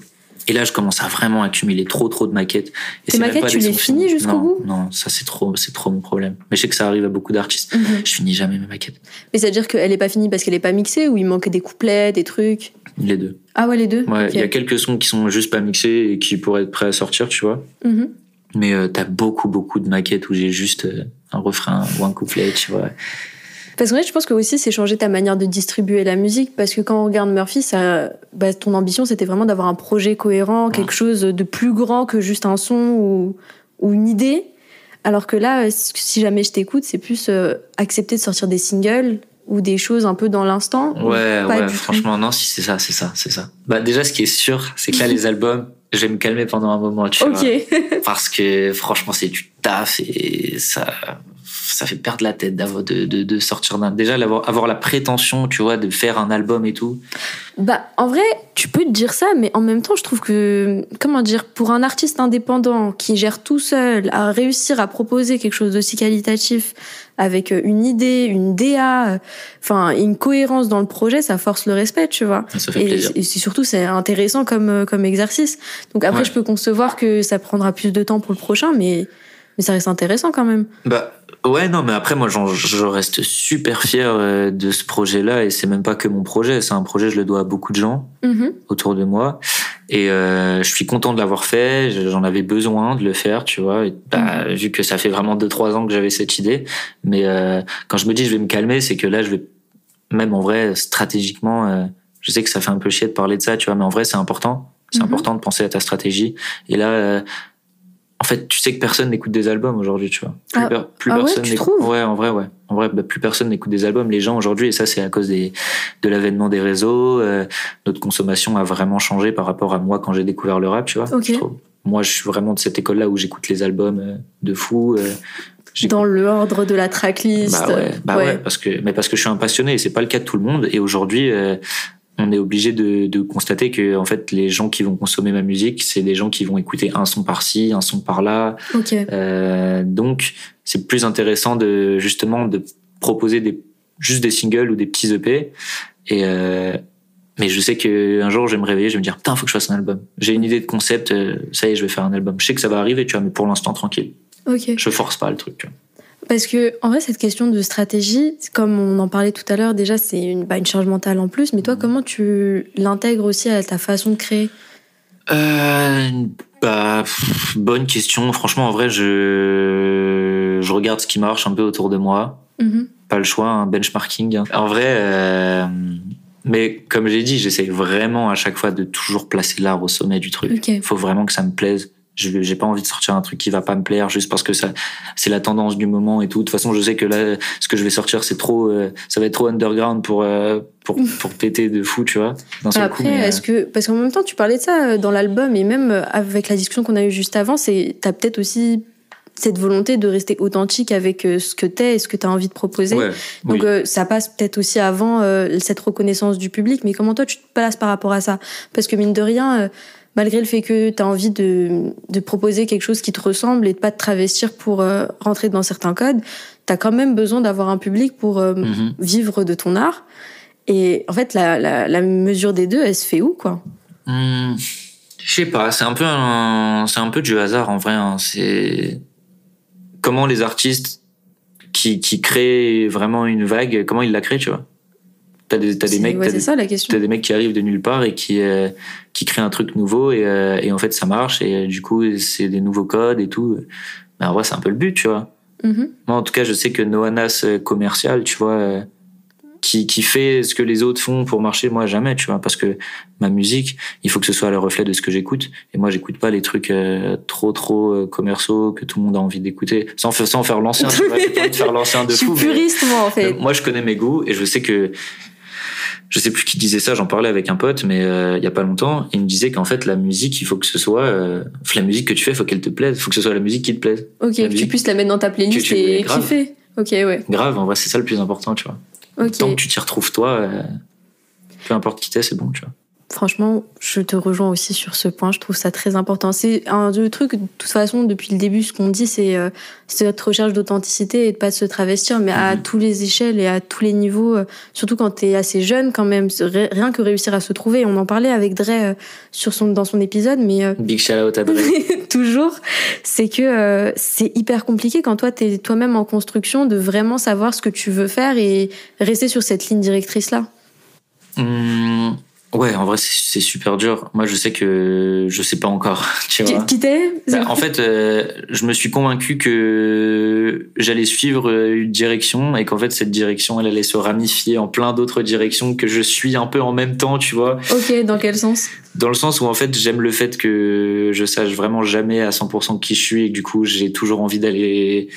Et là, je commence à vraiment accumuler trop, trop de maquettes. Et Tes c'est maquettes, pas tu les finis jusqu'au bout Non, ça c'est trop, c'est trop mon problème. Mais je sais que ça arrive à beaucoup d'artistes. Mhm. Je finis jamais mes maquettes. Mais c'est-à-dire qu'elle est pas finie parce qu'elle est pas mixée ou il manque des couplets, des trucs? Les deux. Ah ouais, les deux? Ouais, il y a quelques sons qui sont juste pas mixés et qui pourraient être prêts à sortir, tu vois. Mhm. Mais euh, t'as beaucoup, beaucoup de maquettes où j'ai juste euh, un refrain ou un couplet, tu vois. Parce que je pense que aussi c'est changer ta manière de distribuer la musique parce que quand on regarde Murphy, ça, bah, ton ambition c'était vraiment d'avoir un projet cohérent, quelque chose de plus grand que juste un son ou, ou une idée. Alors que là, si jamais je t'écoute, c'est plus euh, accepter de sortir des singles ou des choses un peu dans l'instant. ou Ouais, ouais, franchement, non, si c'est ça, c'est ça, c'est ça. Bah, déjà, ce qui est sûr, c'est que là, les albums, je vais me calmer pendant un moment, tu vois. Ok. Parce que, franchement, c'est du taf et ça, ça fait perdre la tête d'avoir, de, de, de sortir d'un, déjà, l'avoir, avoir la prétention, tu vois, de faire un album et tout. Bah, en vrai, tu peux te dire ça, mais en même temps, je trouve que, comment dire, pour un artiste indépendant qui gère tout seul, à réussir à proposer quelque chose d'aussi qualitatif, avec euh, une idée, une DA, enfin, une cohérence dans le projet, ça force le respect, tu vois. Ça fait Et, plaisir. et surtout, c'est intéressant comme, euh, comme exercice. Donc après, Ouais. je peux concevoir que ça prendra plus de temps pour le prochain, mais, mais ça reste intéressant quand même. Bah ouais non mais après moi je reste super fier euh, de ce projet là et c'est même pas que mon projet c'est un projet je le dois à beaucoup de gens Mhm. autour de moi et euh, je suis content de l'avoir fait j'en avais besoin de le faire tu vois et, bah, vu que ça fait vraiment deux trois ans que j'avais cette idée mais euh, quand je me dis je vais me calmer c'est que là je vais même en vrai stratégiquement euh, je sais que ça fait un peu chier de parler de ça tu vois mais en vrai c'est important c'est Mhm. important de penser à ta stratégie et là en fait, tu sais que personne n'écoute des albums aujourd'hui, tu vois. Plus, Ah- per- plus ah ouais, personne tu n'écoute- trouves? Ouais, en vrai, ouais. En vrai, bah, plus personne n'écoute des albums. Les gens aujourd'hui, et ça, c'est à cause des, de l'avènement des réseaux. euh, notre consommation a vraiment changé par rapport à moi quand j'ai découvert le rap, tu vois. Ok. Je trouve- Moi, je suis vraiment de cette école-là où j'écoute les albums euh, de fou. euh, Dans l'ordre de la tracklist. bah ouais, bah Ouais. ouais, parce que mais parce que je suis un passionné et c'est pas le cas de tout le monde et aujourd'hui euh, on est obligé de, de constater que en fait les gens qui vont consommer ma musique c'est des gens qui vont écouter un son par-ci un son par-là Ok. euh, donc c'est plus intéressant de justement de proposer des juste des singles ou des petits EP et euh, mais je sais que un jour je vais me réveiller je vais me dire putain faut que je fasse un album j'ai une idée de concept euh, ça y est je vais faire un album je sais que ça va arriver tu vois mais pour l'instant tranquille Ok. je force pas le truc tu vois. Parce que, en vrai, cette question de stratégie, comme on en parlait tout à l'heure, déjà, c'est une, bah, une charge mentale en plus. Mais toi, comment tu l'intègres aussi à ta façon de créer? Euh, bah, pff, bonne question. Franchement, en vrai, je, je regarde ce qui marche un peu autour de moi. Mhm. Pas le choix, un benchmarking. hein. En vrai, euh, mais comme j'ai dit, j'essaye vraiment à chaque fois de toujours placer l'art au sommet du truc. Ok. Faut vraiment que ça me plaise. Je j'ai pas envie de sortir un truc qui va pas me plaire juste parce que ça c'est la tendance du moment et tout. De toute façon, je sais que là ce que je vais sortir c'est trop euh, ça va être trop underground pour euh, pour pour péter de fou, tu vois. Après, coup, mais, euh, est-ce que. Parce qu'en même temps, tu parlais de ça dans l'album et même avec la discussion qu'on a eue juste avant, c'est t'as peut-être aussi cette volonté de rester authentique avec ce que t'es et ce que t'as envie de proposer. ouais, Donc oui. euh, ça passe peut-être aussi avant cette reconnaissance du public, mais comment toi tu te places par rapport à ça? Parce que mine de rien, malgré le fait que tu as envie de, de proposer quelque chose qui te ressemble et de pas te travestir pour euh, rentrer dans certains codes, tu as quand même besoin d'avoir un public pour euh, Mhm. vivre de ton art. Et en fait, la, la, la mesure des deux, elle se fait où quoi? Hmm, je sais pas, c'est un peu un, un peu du hasard en vrai. hein. C'est comment les artistes qui, qui créent vraiment une vague, comment ils la créent, tu vois? T'as des, t'as des mecs, ouais, t'as des, ça la question. t'as des mecs qui arrivent de nulle part et qui, euh, qui créent un truc nouveau et, euh, et en fait ça marche et euh, du coup c'est des nouveaux codes et tout. Mais en vrai c'est un peu le but, tu vois. Mhm. Moi, en tout cas, je sais que Noanas commercial, tu vois, qui, qui fait ce que les autres font pour marcher, moi jamais, tu vois, parce que ma musique, il faut que ce soit le reflet de ce que j'écoute. Et moi, j'écoute pas les trucs euh, trop, trop commerciaux que tout le monde a envie d'écouter. Sans, sans faire l'ancien, tu vois, j'ai pas envie de faire l'ancien de Je suis fou. mais- puriste moi en fait. moi, je connais mes goûts et je sais que je sais plus qui disait ça, j'en parlais avec un pote, mais euh, il y a pas longtemps, il me disait qu'en fait la musique, il faut que ce soit euh, la musique que tu fais, il faut qu'elle te plaise, il faut que ce soit la musique qui te plaise. ok, la que tu puisses la mettre dans ta playlist tu- et grave. kiffer. Ok, ouais. Grave, en vrai, c'est ça le plus important, tu vois. Tant que tu t'y retrouves toi, euh, peu importe qui t'es, c'est bon, tu vois. Franchement, je te rejoins aussi sur ce point. Je trouve ça très important. C'est un des trucs, de toute façon, depuis le début, ce qu'on dit, c'est euh, cette recherche d'authenticité et de pas se travestir, mais à Mhm. tous les échelles et à tous les niveaux, euh, surtout quand tu es assez jeune quand même. Rien que réussir à se trouver. On en parlait avec Dre euh, sur son, dans son épisode, mais euh, Big shout out à Dre. toujours, c'est que c'est hyper compliqué quand toi, tu es toi-même en construction de vraiment savoir ce que tu veux faire et rester sur cette ligne directrice-là. Hum, ouais, en vrai, c'est super dur. Moi, je sais que je sais pas encore, tu vois. Qui t'es Bah, en fait, euh, je me suis convaincu que j'allais suivre euh, une direction et qu'en fait, cette direction, elle allait se ramifier en plein d'autres directions que je suis un peu en même temps, tu vois. Ok, dans quel sens? Dans le sens où, en fait, j'aime le fait que je sache vraiment jamais à 100% qui je suis et que du coup, j'ai toujours envie d'aller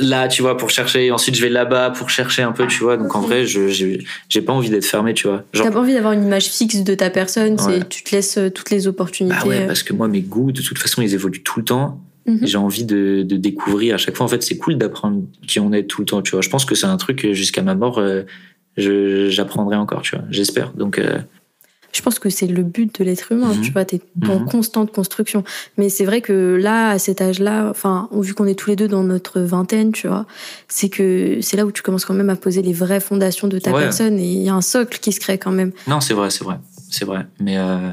là, tu vois, pour chercher. Et ensuite, je vais là-bas pour chercher un peu, tu vois. Donc, en vrai, je j'ai pas envie d'être fermé, tu vois. Genre, T'as pas envie d'avoir une image fixe de ta personne, Ouais. tu te laisses euh, toutes les opportunités. bah ouais, parce que moi, mes goûts, de toute façon, ils évoluent tout le temps. Mhm. J'ai envie de, de découvrir à chaque fois. En fait, c'est cool d'apprendre qui on est tout le temps, tu vois. Je pense que c'est un truc que jusqu'à ma mort, euh, j'apprendrai encore, tu vois. J'espère. Donc, euh, Je pense que c'est le but de l'être humain, Mhm. tu vois, t'es en Mhm. constante construction. Mais c'est vrai que là, à cet âge-là, enfin, vu qu'on est tous les deux dans notre vingtaine, tu vois, c'est que c'est là où tu commences quand même à poser les vraies fondations de ta Ouais. personne et il y a un socle qui se crée quand même. non, c'est vrai, c'est vrai, c'est vrai. Mais euh,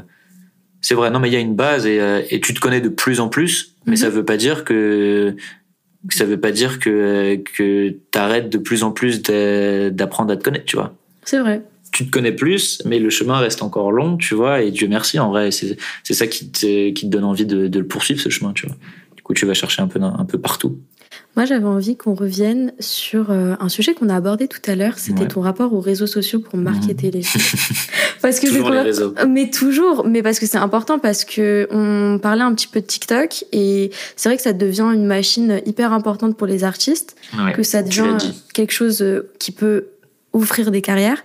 c'est vrai. Non, mais il y a une base et, euh, et tu te connais de plus en plus. Mais Mhm. ça veut pas dire que ça veut pas dire que que t'arrêtes de plus en plus d'apprendre à te connaître, tu vois. C'est vrai. Tu te connais plus, mais le chemin reste encore long, tu vois, et Dieu merci, en vrai, c'est ça qui te, qui te donne envie de, de le poursuivre, ce chemin, tu vois. Du coup, tu vas chercher un peu, un peu partout. Moi, j'avais envie qu'on revienne sur euh, un sujet qu'on a abordé tout à l'heure, c'était Ouais. ton rapport aux réseaux sociaux pour marketer les choses. Parce que Toujours les réseaux. Mais toujours, mais parce que c'est important, parce que on parlait un petit peu de TikTok et c'est vrai que ça devient une machine hyper importante pour les artistes, Ouais, que ça devient quelque chose euh, qui peut ouvrir des carrières.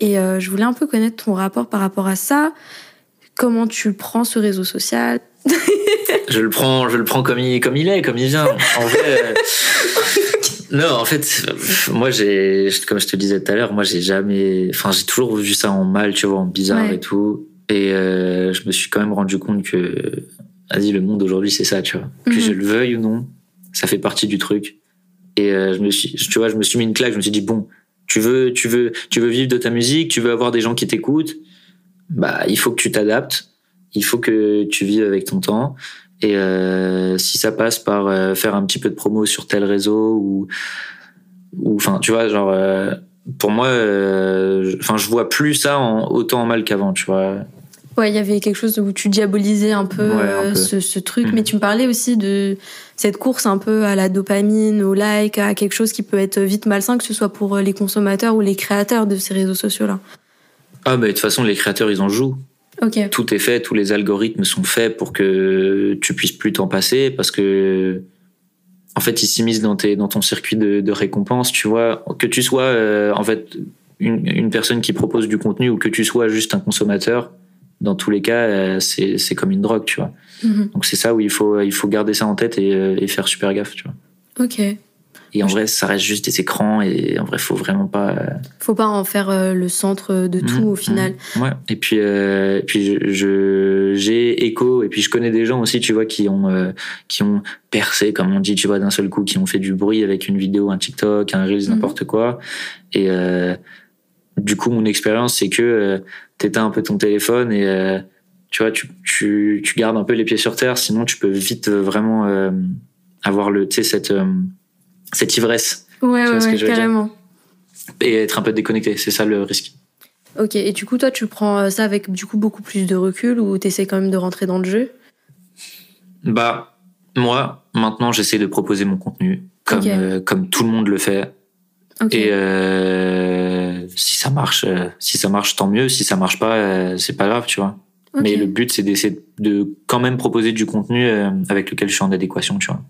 Et euh, je voulais un peu connaître ton rapport par rapport à ça. Comment tu prends ce réseau social? Je le prends, je le prends comme il, comme il est, comme il vient. En vrai, euh, non, en fait, moi, j'ai, comme je te disais tout à l'heure, moi, j'ai jamais, enfin, j'ai toujours vu ça en mal, tu vois, en bizarre Ouais. et tout. Et euh, je me suis quand même rendu compte que, vas-y, le monde aujourd'hui, c'est ça, tu vois. Que Mhm. je le veuille ou non, ça fait partie du truc. Et euh, je me suis, tu vois, je me suis mis une claque. Je me suis dit bon, tu veux, tu veux, tu veux vivre de ta musique, tu veux avoir des gens qui t'écoutent. Bah, il faut que tu t'adaptes. Il faut que tu vives avec ton temps. Et euh, si ça passe par euh, faire un petit peu de promo sur tel réseau ou, ou, enfin, tu vois, genre, euh, pour moi, euh, enfin, je vois plus ça en, autant en mal qu'avant, tu vois. Ouais, il y avait quelque chose où tu diabolisais un peu, Ouais, un euh, peu. Ce, ce truc, Mhm. mais tu me parlais aussi de cette course un peu à la dopamine, au like, à quelque chose qui peut être vite malsain, que ce soit pour euh, les consommateurs ou les créateurs de ces réseaux sociaux-là. Ah, mais de toute façon, les créateurs, ils en jouent. Ok. tout est fait, tous les algorithmes sont faits pour que tu puisses plus t'en passer parce que en fait ils s'immiscent dans tes dans ton circuit de, de récompense, tu vois, que tu sois euh, en fait une, une personne qui propose du contenu ou que tu sois juste un consommateur, dans tous les cas euh, c'est comme une drogue, tu vois. Mhm. Donc c'est ça où il faut il faut garder ça en tête et, euh, et faire super gaffe, tu vois. Ok. Et en vrai ça reste juste des écrans et en vrai faut vraiment pas euh, Faut pas en faire euh, le centre de tout Mhm, au final. mhm. Ouais. Et puis, euh, et puis je- j'ai écho et puis je connais des gens aussi, tu vois, qui ont euh, qui ont percé, comme on dit, tu vois, d'un seul coup, qui ont fait du bruit avec une vidéo, un TikTok, un reels, Mhm. n'importe quoi. Et du coup, mon expérience, c'est que t'éteins un peu ton téléphone et euh, tu vois, tu, tu tu gardes un peu les pieds sur terre, sinon tu peux vite euh, vraiment euh, avoir le, cette euh, cette ivresse Ouais, vois ouais, ce que ouais, je veux dire carrément. et être un peu déconnecté. C'est ça le risque. Ok. Et du coup, toi, tu prends ça avec du coup beaucoup plus de recul ou t'essaies quand même de rentrer dans le jeu? Bah, moi, maintenant, j'essaie de proposer mon contenu comme, comme tout le monde le fait. Et euh, si ça marche, euh, si ça marche, tant mieux. Si ça marche pas, euh, c'est pas grave, tu vois. Mais le but, c'est d'essayer de quand même proposer du contenu avec lequel je suis en adéquation, tu vois.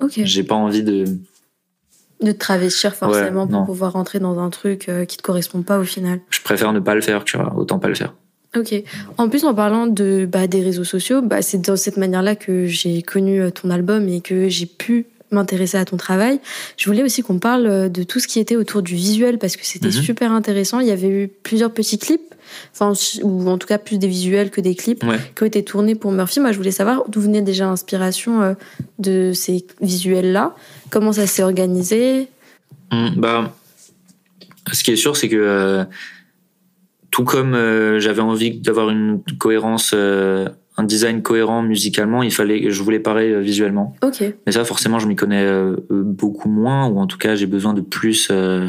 Ok. J'ai pas envie de. De te travestir forcément Ouais, pour non. pouvoir rentrer dans un truc qui te correspond pas au final. Je préfère ne pas le faire, tu vois. Autant pas le faire. Ok. En plus, en parlant de bah, des réseaux sociaux, bah, c'est dans cette manière-là que j'ai connu ton album et que j'ai pu m'intéresser à ton travail. Je voulais aussi qu'on parle euh, de tout ce qui était autour du visuel parce que c'était Mhm. super intéressant. Il y avait eu plusieurs petits clips enfin, ou en tout cas plus des visuels que des clips Ouais. qui ont été tournés pour Murphy. Moi, je voulais savoir d'où venait déjà l'inspiration euh, de ces visuels-là, comment ça s'est organisé? Mm, Bah, ce qui est sûr, c'est que euh, tout comme euh, j'avais envie d'avoir une cohérence, euh, un design cohérent musicalement, il fallait, je voulais pareil euh, visuellement. Ok. Mais ça, forcément, je m'y connais euh, beaucoup moins, ou en tout cas, j'ai besoin de plus euh,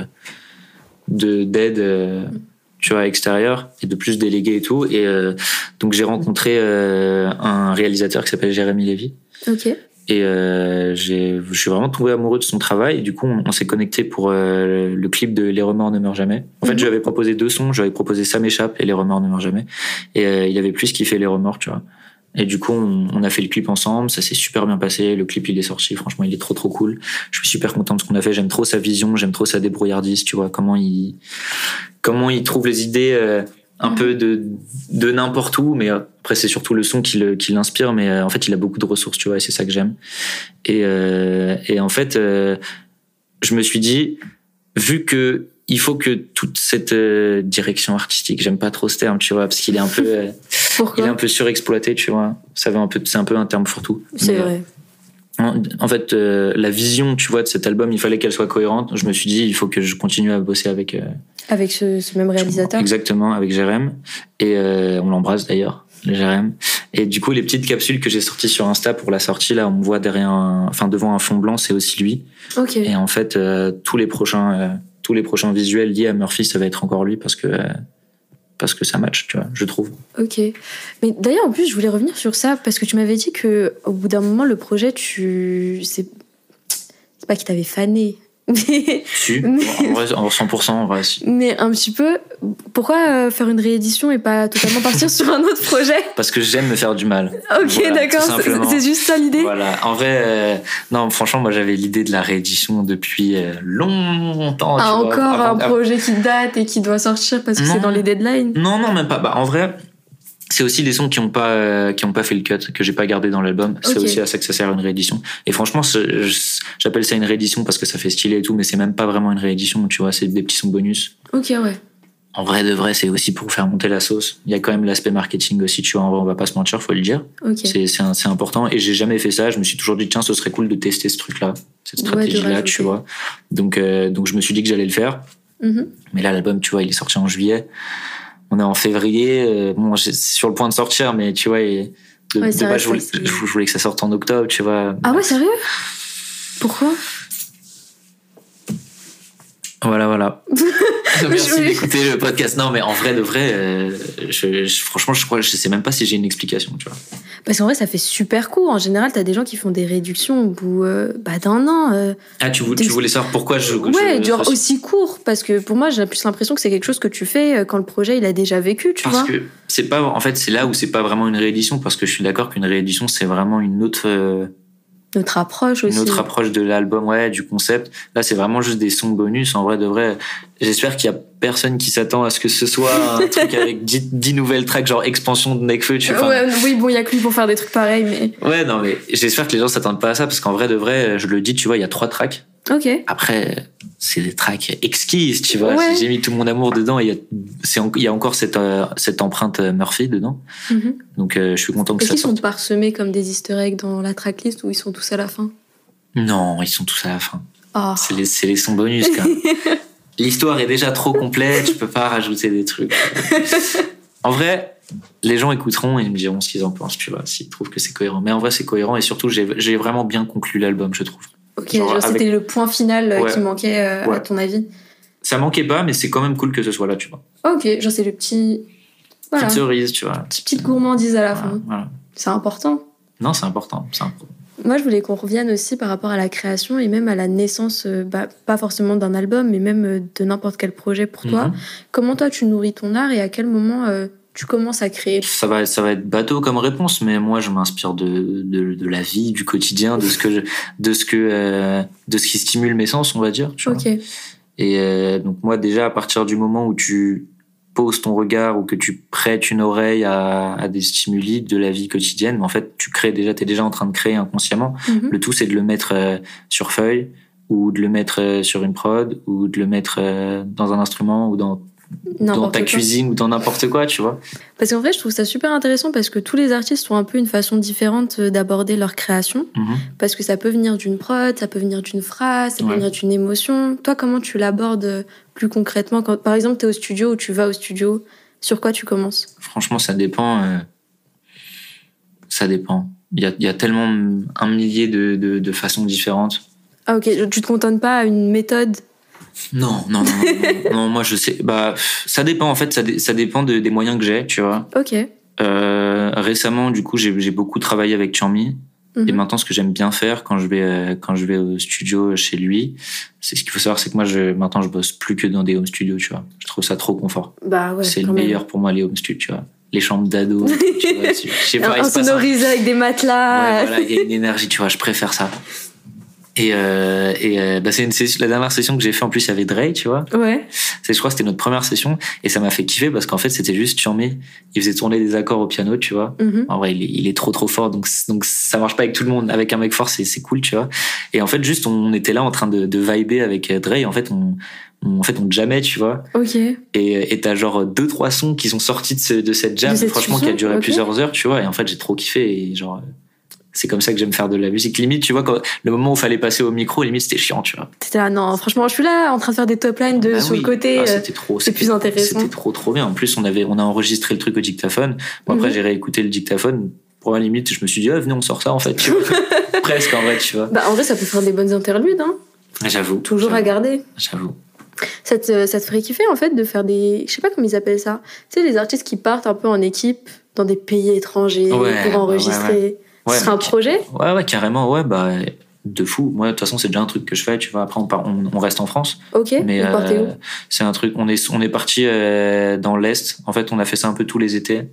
de d'aide, tu vois, extérieure, et de plus délégués et tout. Et donc, j'ai rencontré un réalisateur qui s'appelle Jérémy Lévy. Ok. Et euh, je suis vraiment tombé amoureux de son travail. Et du coup, on, on s'est connecté pour euh, le clip de Les remords ne meurent jamais. En fait, Mhm. je lui avais proposé deux sons. Je lui avais proposé Ça m'échappe et Les remords ne meurent jamais. Et euh, il avait plus kiffé Les remords, tu vois. Et du coup, on, on a fait le clip ensemble. Ça s'est super bien passé. Le clip, il est sorti. Franchement, il est trop, trop cool. Je suis super content de ce qu'on a fait. J'aime trop sa vision. J'aime trop sa débrouillardise, tu vois. Comment il, comment il trouve les idées euh, un Mhm. peu de, de n'importe où. Mais après, c'est surtout le son qui le- qui l'inspire. Mais euh, en fait, il a beaucoup de ressources, tu vois. Et c'est ça que j'aime. Et, euh, et en fait, euh, je me suis dit, vu que il faut que toute cette euh, direction artistique, j'aime pas trop ce terme, tu vois, parce qu'il est un peu, euh, il est un peu surexploité, tu vois. Ça va un peu, c'est un peu un terme fourre-tout. C'est Mais, vrai. En, en fait, euh, la vision, tu vois, de cet album, il fallait qu'elle soit cohérente. Je me suis dit, il faut que je continue à bosser avec. euh, Avec ce, ce même réalisateur. Exactement, avec Jérém. Et euh, on l'embrasse d'ailleurs, le Jérém. Et du coup, les petites capsules que j'ai sorties sur Insta pour la sortie, là, on me voit derrière, un- enfin devant un fond blanc, c'est aussi lui. Ok. Et en fait, euh, tous les prochains, euh, tous les prochains visuels liés à Murphy, ça va être encore lui parce que euh, parce que ça match, tu vois, je trouve. Ok. Mais d'ailleurs, en plus, je voulais revenir sur ça parce que tu m'avais dit que au bout d'un moment, le projet, tu. C'est c'est pas qu'il t'avait fané. Mais, Si, Mais- en vrai, en 100%, en vrai, si. mais un petit peu. Pourquoi euh, faire une réédition et pas totalement partir sur un autre projet? Parce que j'aime me faire du mal. Ok, Voilà, d'accord. c'est- juste ça l'idée Voilà. En vrai, euh, non, franchement, moi, j'avais l'idée de la réédition depuis euh, longtemps. Ah, tu vois, encore avant- un projet qui date et qui doit sortir parce que c'est dans les deadlines. Non, non, même pas. Bah, en vrai, c'est aussi des sons qui ont pas euh, qui ont pas fait le cut que j'ai pas gardé dans l'album. C'est aussi à ça que ça sert une réédition. Et franchement, j'appelle ça une réédition parce que ça fait stylé et tout, mais c'est même pas vraiment une réédition. Tu vois, c'est des petits sons bonus. Ok, ouais. En vrai de vrai, c'est aussi pour faire monter la sauce. Il y a quand même l'aspect marketing aussi. Tu vois, en vrai, on va pas se mentir, faut le dire. Ok. C'est important. Et j'ai jamais fait ça. Je me suis toujours dit tiens, ce serait cool de tester ce truc-là, cette Ouais, de stratégie-là, rajouter. tu vois. Donc euh, donc je me suis dit que j'allais le faire. Mhm. Mais là, l'album, tu vois, il est sorti en juillet. On est en février. euh, bon, j'ai- c'est sur le point de sortir, mais tu vois, et de, Ouais, de base, je voulais, je voulais que ça sorte en octobre, tu vois. Ah ouais, sérieux? Pourquoi? Voilà, voilà. Merci d'écouter le podcast. Non, mais en vrai, de vrai, euh, je, je- franchement, je crois, je sais même pas si j'ai une explication, tu vois. Parce qu'en vrai, ça fait super court. En général, t'as des gens qui font des réductions au bout euh, bah, d'un an. euh. Ah, tu, tu voulais savoir pourquoi je. ouais, je, genre aussi court. Parce que pour moi, j'ai plus l'impression que c'est quelque chose que tu fais euh, quand le projet il a déjà vécu, tu Parce vois. que c'est pas, en fait, c'est là où c'est pas vraiment une réédition, parce que je suis d'accord qu'une réédition, c'est vraiment une autre. Notre approche aussi. une autre approche de l'album, ouais, du concept. Là, c'est vraiment juste des sons bonus. En vrai, de vrai, j'espère qu'il y a personne qui s'attend à ce que ce soit un truc avec 10, 10 nouvelles tracks, genre expansion de Necfeu, tu vois. Ouais, oui, bon, il y a que lui pour faire des trucs pareils, mais. Ouais, non, mais j'espère que les gens s'attendent pas à ça, parce qu'en vrai, de vrai, je le dis, tu vois, il y a trois tracks. Ok. Après, c'est des tracks exquises, tu vois. Ouais. J'ai mis tout mon amour dedans, et il y a, encore cette, euh, cette empreinte euh, Murphy dedans. Mhm. Donc, euh, je suis content que Est-ce ça qu'ils sont parsemés comme des easter eggs dans la tracklist ou ils sont tous à la fin? Non, ils sont tous à la fin. Ah. C'est les, sons bonus. L'histoire est déjà trop complète, je peux pas rajouter des trucs. En vrai, les gens écouteront et ils me diront ce qu'ils en pensent, tu vois, s'ils trouvent que c'est cohérent. Mais en vrai, c'est cohérent et surtout, j'ai vraiment bien conclu l'album, je trouve. Ok, c'était avec- le point final euh, Ouais. qui manquait euh, à ton avis? Ça manquait pas, mais c'est quand même cool que ce soit là, tu vois. Ok, genre c'est le petit. Voilà. Petite cerise, tu vois. Petite, petite gourmandise à la Voilà, fin. voilà. C'est important. Non, c'est important. c'est important. Moi, je voulais qu'on revienne aussi par rapport à la création et même à la naissance, euh, bah, pas forcément d'un album, mais même de n'importe quel projet pour toi. Mhm. Comment toi, tu nourris ton art et à quel moment euh, tu commences à créer Ça va, ça va être bateau comme réponse, mais moi, je m'inspire de, de, de la vie, du quotidien, de ce que, je- de ce que, euh, de ce qui stimule mes sens, on va dire. Tu vois. Et euh, donc moi déjà à partir du moment où tu poses ton regard ou que tu prêtes une oreille à, à des stimuli de la vie quotidienne, en fait tu crées déjà, t'es déjà en train de créer inconsciemment. Mhm. Le tout c'est de le mettre euh, sur feuille ou de le mettre sur une prod ou de le mettre dans un instrument ou dans dans ta quoi. cuisine ou dans n'importe quoi, tu vois. Parce qu'en vrai, je trouve ça super intéressant parce que tous les artistes ont un peu une façon différente euh, d'aborder leur création. Mhm. Parce que ça peut venir d'une prod, ça peut venir d'une phrase, ça peut Ouais. venir d'une émotion. Toi, comment tu l'abordes euh, plus concrètement quand, Par exemple, tu es au studio ou tu vas au studio, sur quoi tu commences? Franchement, ça dépend. euh, Ça dépend. Il y a, il y a tellement un millier de, de, de façons différentes. Ah ok, tu te contentes pas à une méthode Non, non, non, non, moi je sais. Bah, ça dépend en fait, ça, dé- ça dépend de- des moyens que j'ai, tu vois. Ok. Euh, récemment, du coup, j'ai beaucoup travaillé avec Chami. Mhm. Et maintenant, ce que j'aime bien faire quand je vais euh, quand je vais au studio chez lui, c'est ce qu'il faut savoir, c'est que moi, je, maintenant, je bosse plus que dans des home studios, tu vois. Je trouve ça trop confort. Bah ouais, c'est le même. meilleur pour moi les home studios, tu vois. Les chambres d'ado, Je sais pas, il se passe un- Insonorisé avec des matelas. Ouais, voilà, il y a une énergie, tu vois, je préfère ça. Et, euh, et euh, bah, c'est une session- la dernière session que j'ai fait en plus, il y avait Dre, tu vois. Ouais. C'est, je crois que c'était notre première session et ça m'a fait kiffer parce qu'en fait, c'était juste Chambé. Il faisait tourner des accords au piano, tu vois. Mhm. En vrai, il est, il est trop trop fort, donc donc ça marche pas avec tout le monde. Avec un mec fort, c'est c'est cool, tu vois. Et en fait, juste on était là en train de, de vibrer avec euh, Dre. Et en fait, on, en fait on jamais, tu vois. Ok. Et et t'as genre deux trois sons qui sont sortis de, ce- de cette jam, De cette franchement, qui a duré plusieurs heures, tu vois. Et en fait, j'ai trop kiffé et genre. C'est comme ça que j'aime faire de la musique. Limite, tu vois, quand, le moment où fallait passer au micro, limite, c'était chiant, tu vois. T'étais là, non, franchement, je suis là en train de faire des top lines de, Bah sur oui. le côté. Ah, euh, c'était trop, c'est c'était- plus intéressant. C'était trop, trop bien. En plus, on avait, on a enregistré le truc au dictaphone. Bon, après, Mhm. j'ai réécouté le dictaphone. Pour la limite, je me suis dit, ah, venez, on sort ça, en fait, tu vois. Presque, en vrai, tu vois. Bah, en vrai, ça peut faire des bonnes interludes, hein. J'avoue. Toujours à garder. J'avoue. Ça te, ça te ferait kiffer, en fait, de faire des. Je sais pas comment ils appellent ça. Tu sais, les artistes qui partent un peu en équipe dans des pays étrangers Ouais, pour ouais, enregistrer. Ouais, Ce serait un projet? Ouais, ouais, carrément, ouais, bah, de fou. Moi, de toute façon, c'est déjà un truc que je fais, tu vois. Après, on, part, on, on reste en France. Ok. Mais euh, c'est un truc, on est, on est parti euh, dans l'Est. En fait, on a fait ça un peu tous les étés.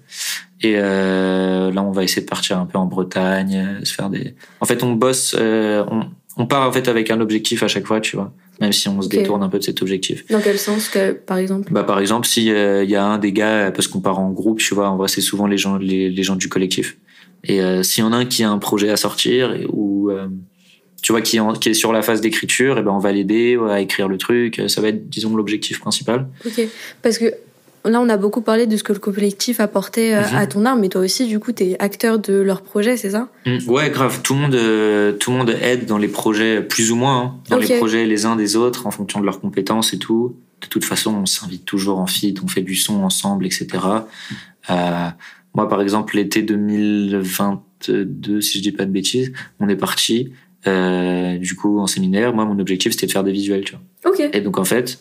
Et euh, là, on va essayer de partir un peu en Bretagne, se faire des. En fait, on bosse, on, on part en fait avec un objectif à chaque fois, tu vois. Même si on se détourne un peu de cet objectif. Dans quel sens, que, par exemple? Bah, par exemple, si il y a un des gars, parce qu'on part en groupe, tu vois, en vrai, c'est souvent les gens, les, les gens du collectif. Et euh, s'il y en a un qui a un projet à sortir et- ou euh, tu vois qui est, en- qui est sur la phase d'écriture, et ben on va l'aider à écrire le truc. Ça va être, disons, l'objectif principal. Ok. Parce que là, on a beaucoup parlé de ce que le collectif apportait euh, Mhm. à ton art, mais toi aussi, du coup, t'es acteur de leur projet, c'est ça? Mm, Ouais, grave. Tout le monde, euh, tout le monde aide dans les projets, plus ou moins, hein, dans les projets les uns des autres, en fonction de leurs compétences et tout. De toute façon, on s'invite toujours en feat, on fait du son ensemble, etc. Euh, moi, par exemple, l'été 2022, si je dis pas de bêtises, on est parti. Euh, du coup, en séminaire, moi, mon objectif, c'était de faire des visuels, tu vois. Ok. Et donc, en fait,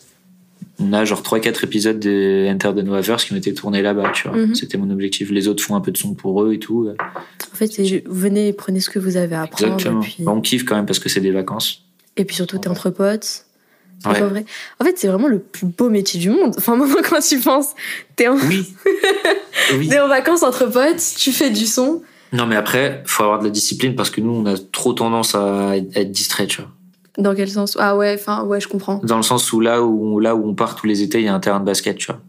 on a genre 3-4 épisodes de Enter the qui ont été tournés là-bas, tu vois. Mhm. C'était mon objectif. Les autres font un peu de son pour eux et tout. En fait, venez et prenez ce que vous avez à apprendre. Exactement. Puis, Bah, on kiffe quand même parce que c'est des vacances. et puis surtout, t'es entre potes. Ouais. pas vrai. En fait, c'est vraiment le plus beau métier du monde. Enfin, maintenant, quand tu penses, t'es en... Oui. en vacances entre potes, tu fais du son. Non, mais après, faut avoir de la discipline parce que nous, on a trop tendance à être distrait, tu vois. Dans quel sens? Ah ouais, enfin, ouais, je comprends. Dans le sens où là où, là où on part tous les étés, il y a un terrain de basket, tu vois.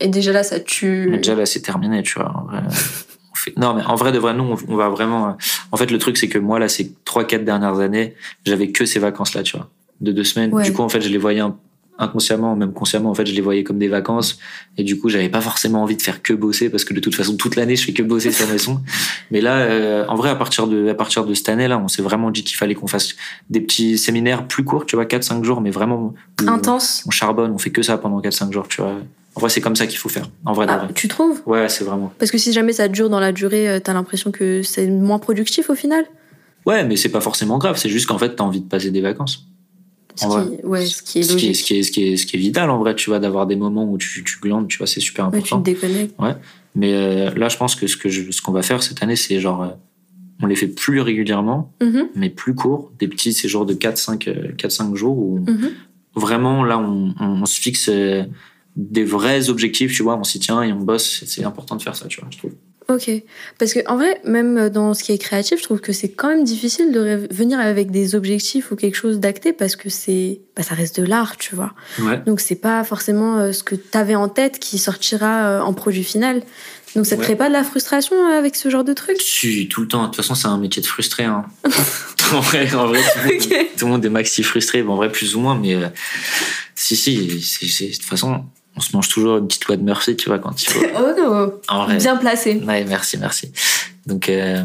Et déjà là, ça tue. Mais déjà là, c'est terminé, tu vois. En vrai, on fait- Non, mais en vrai de vrai, nous, on, va vraiment. En fait, le truc, c'est que moi, là, ces trois, quatre dernières années, j'avais que ces vacances-là, tu vois, de deux semaines. Ouais. Du coup, en fait, je les voyais inconsciemment, même consciemment, en fait, je les voyais comme des vacances. Et du coup, j'avais pas forcément envie de faire que bosser parce que de toute façon, toute l'année, je fais que bosser sur mes sons. Mais là, euh, en vrai, à partir de, à partir de cette année-là, on s'est vraiment dit qu'il fallait qu'on fasse des petits séminaires plus courts, tu vois, 4-5 jours, mais vraiment. Intense. On charbonne, on fait que ça pendant 4-5 jours, tu vois. En vrai, c'est comme ça qu'il faut faire. En vrai, Ah, vrai. tu trouves? Ouais, c'est vraiment. Parce que si jamais ça dure dans la durée, euh, t'as l'impression que c'est moins productif au final? Ouais, mais c'est pas forcément grave. C'est juste qu'en fait, t'as envie de passer des vacances. Ce qui, est vital, en vrai, tu vois, d'avoir des moments où tu, tu glandes, tu vois, c'est super Ouais, tu te important. déconnectes. Mais euh, là, je pense que ce que je- ce qu'on va faire cette année, c'est genre, euh, on les fait plus régulièrement, Mhm, mais plus courts, des petits séjours de 4-5 euh, 4-5 jours où mhm. vraiment, là, on, on, on se fixe euh, des vrais objectifs, tu vois, on s'y tient et on bosse. C'est important de faire ça, tu vois, je trouve. Ok. Parce que en vrai, même dans ce qui est créatif, je trouve que c'est quand même difficile de venir avec des objectifs ou quelque chose d'acté parce que c'est, bah, ça reste de l'art, tu vois. Ouais. Donc c'est pas forcément euh, ce que t'avais en tête qui sortira euh, en produit final. Donc ça te Ouais. crée pas de la frustration euh, avec ce genre de truc? Si, tout le temps. De toute façon, c'est un métier de frustré. Hein. en vrai, en vrai tout, le monde, Ok. tout le monde est maxi frustré. Bon, en vrai, plus ou moins, mais euh, si, si. De toute façon, on se mange toujours une petite loi de Murphy, tu vois, quand il faut. oh non, En vrai. bien placé. Ouais, merci, merci. Donc, euh,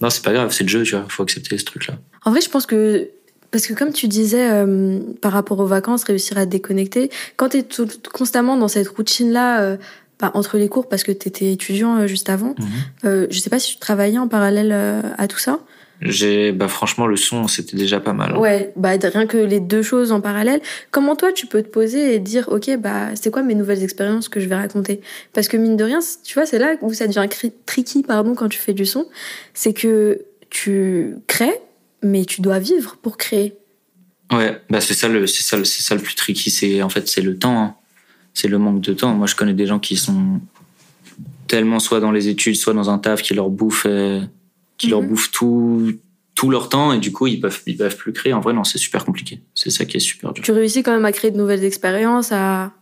non, c'est pas grave, c'est le jeu, tu vois, faut accepter ce truc-là. En vrai, je pense que parce que comme tu disais euh, par rapport aux vacances, réussir à te déconnecter, quand tu es tout, constamment dans cette routine-là, euh, bah, entre les cours, parce que tu étais étudiant euh, juste avant, Mhm. euh, je sais pas si tu travaillais en parallèle à tout ça. J'ai, bah, franchement, le son, c'était déjà pas mal. hein. Ouais, bah rien que les deux choses en parallèle. Comment toi tu peux te poser et dire ok bah c'est quoi mes nouvelles expériences que je vais raconter? Parce que mine de rien, tu vois, c'est là où ça devient tricky pardon quand tu fais du son, c'est que tu crées, mais tu dois vivre pour créer. Ouais, bah c'est ça le c'est ça c'est ça le plus tricky, c'est en fait c'est le temps, hein. c'est le manque de temps. Moi je connais des gens qui sont tellement soit dans les études, soit dans un taf qui leur bouffe euh, qui leur Mhm. bouffe tout tout leur temps et du coup ils peuvent ils peuvent plus créer. En vrai non, c'est super compliqué. C'est ça qui est super dur. Tu réussis quand même à créer de nouvelles expériences, à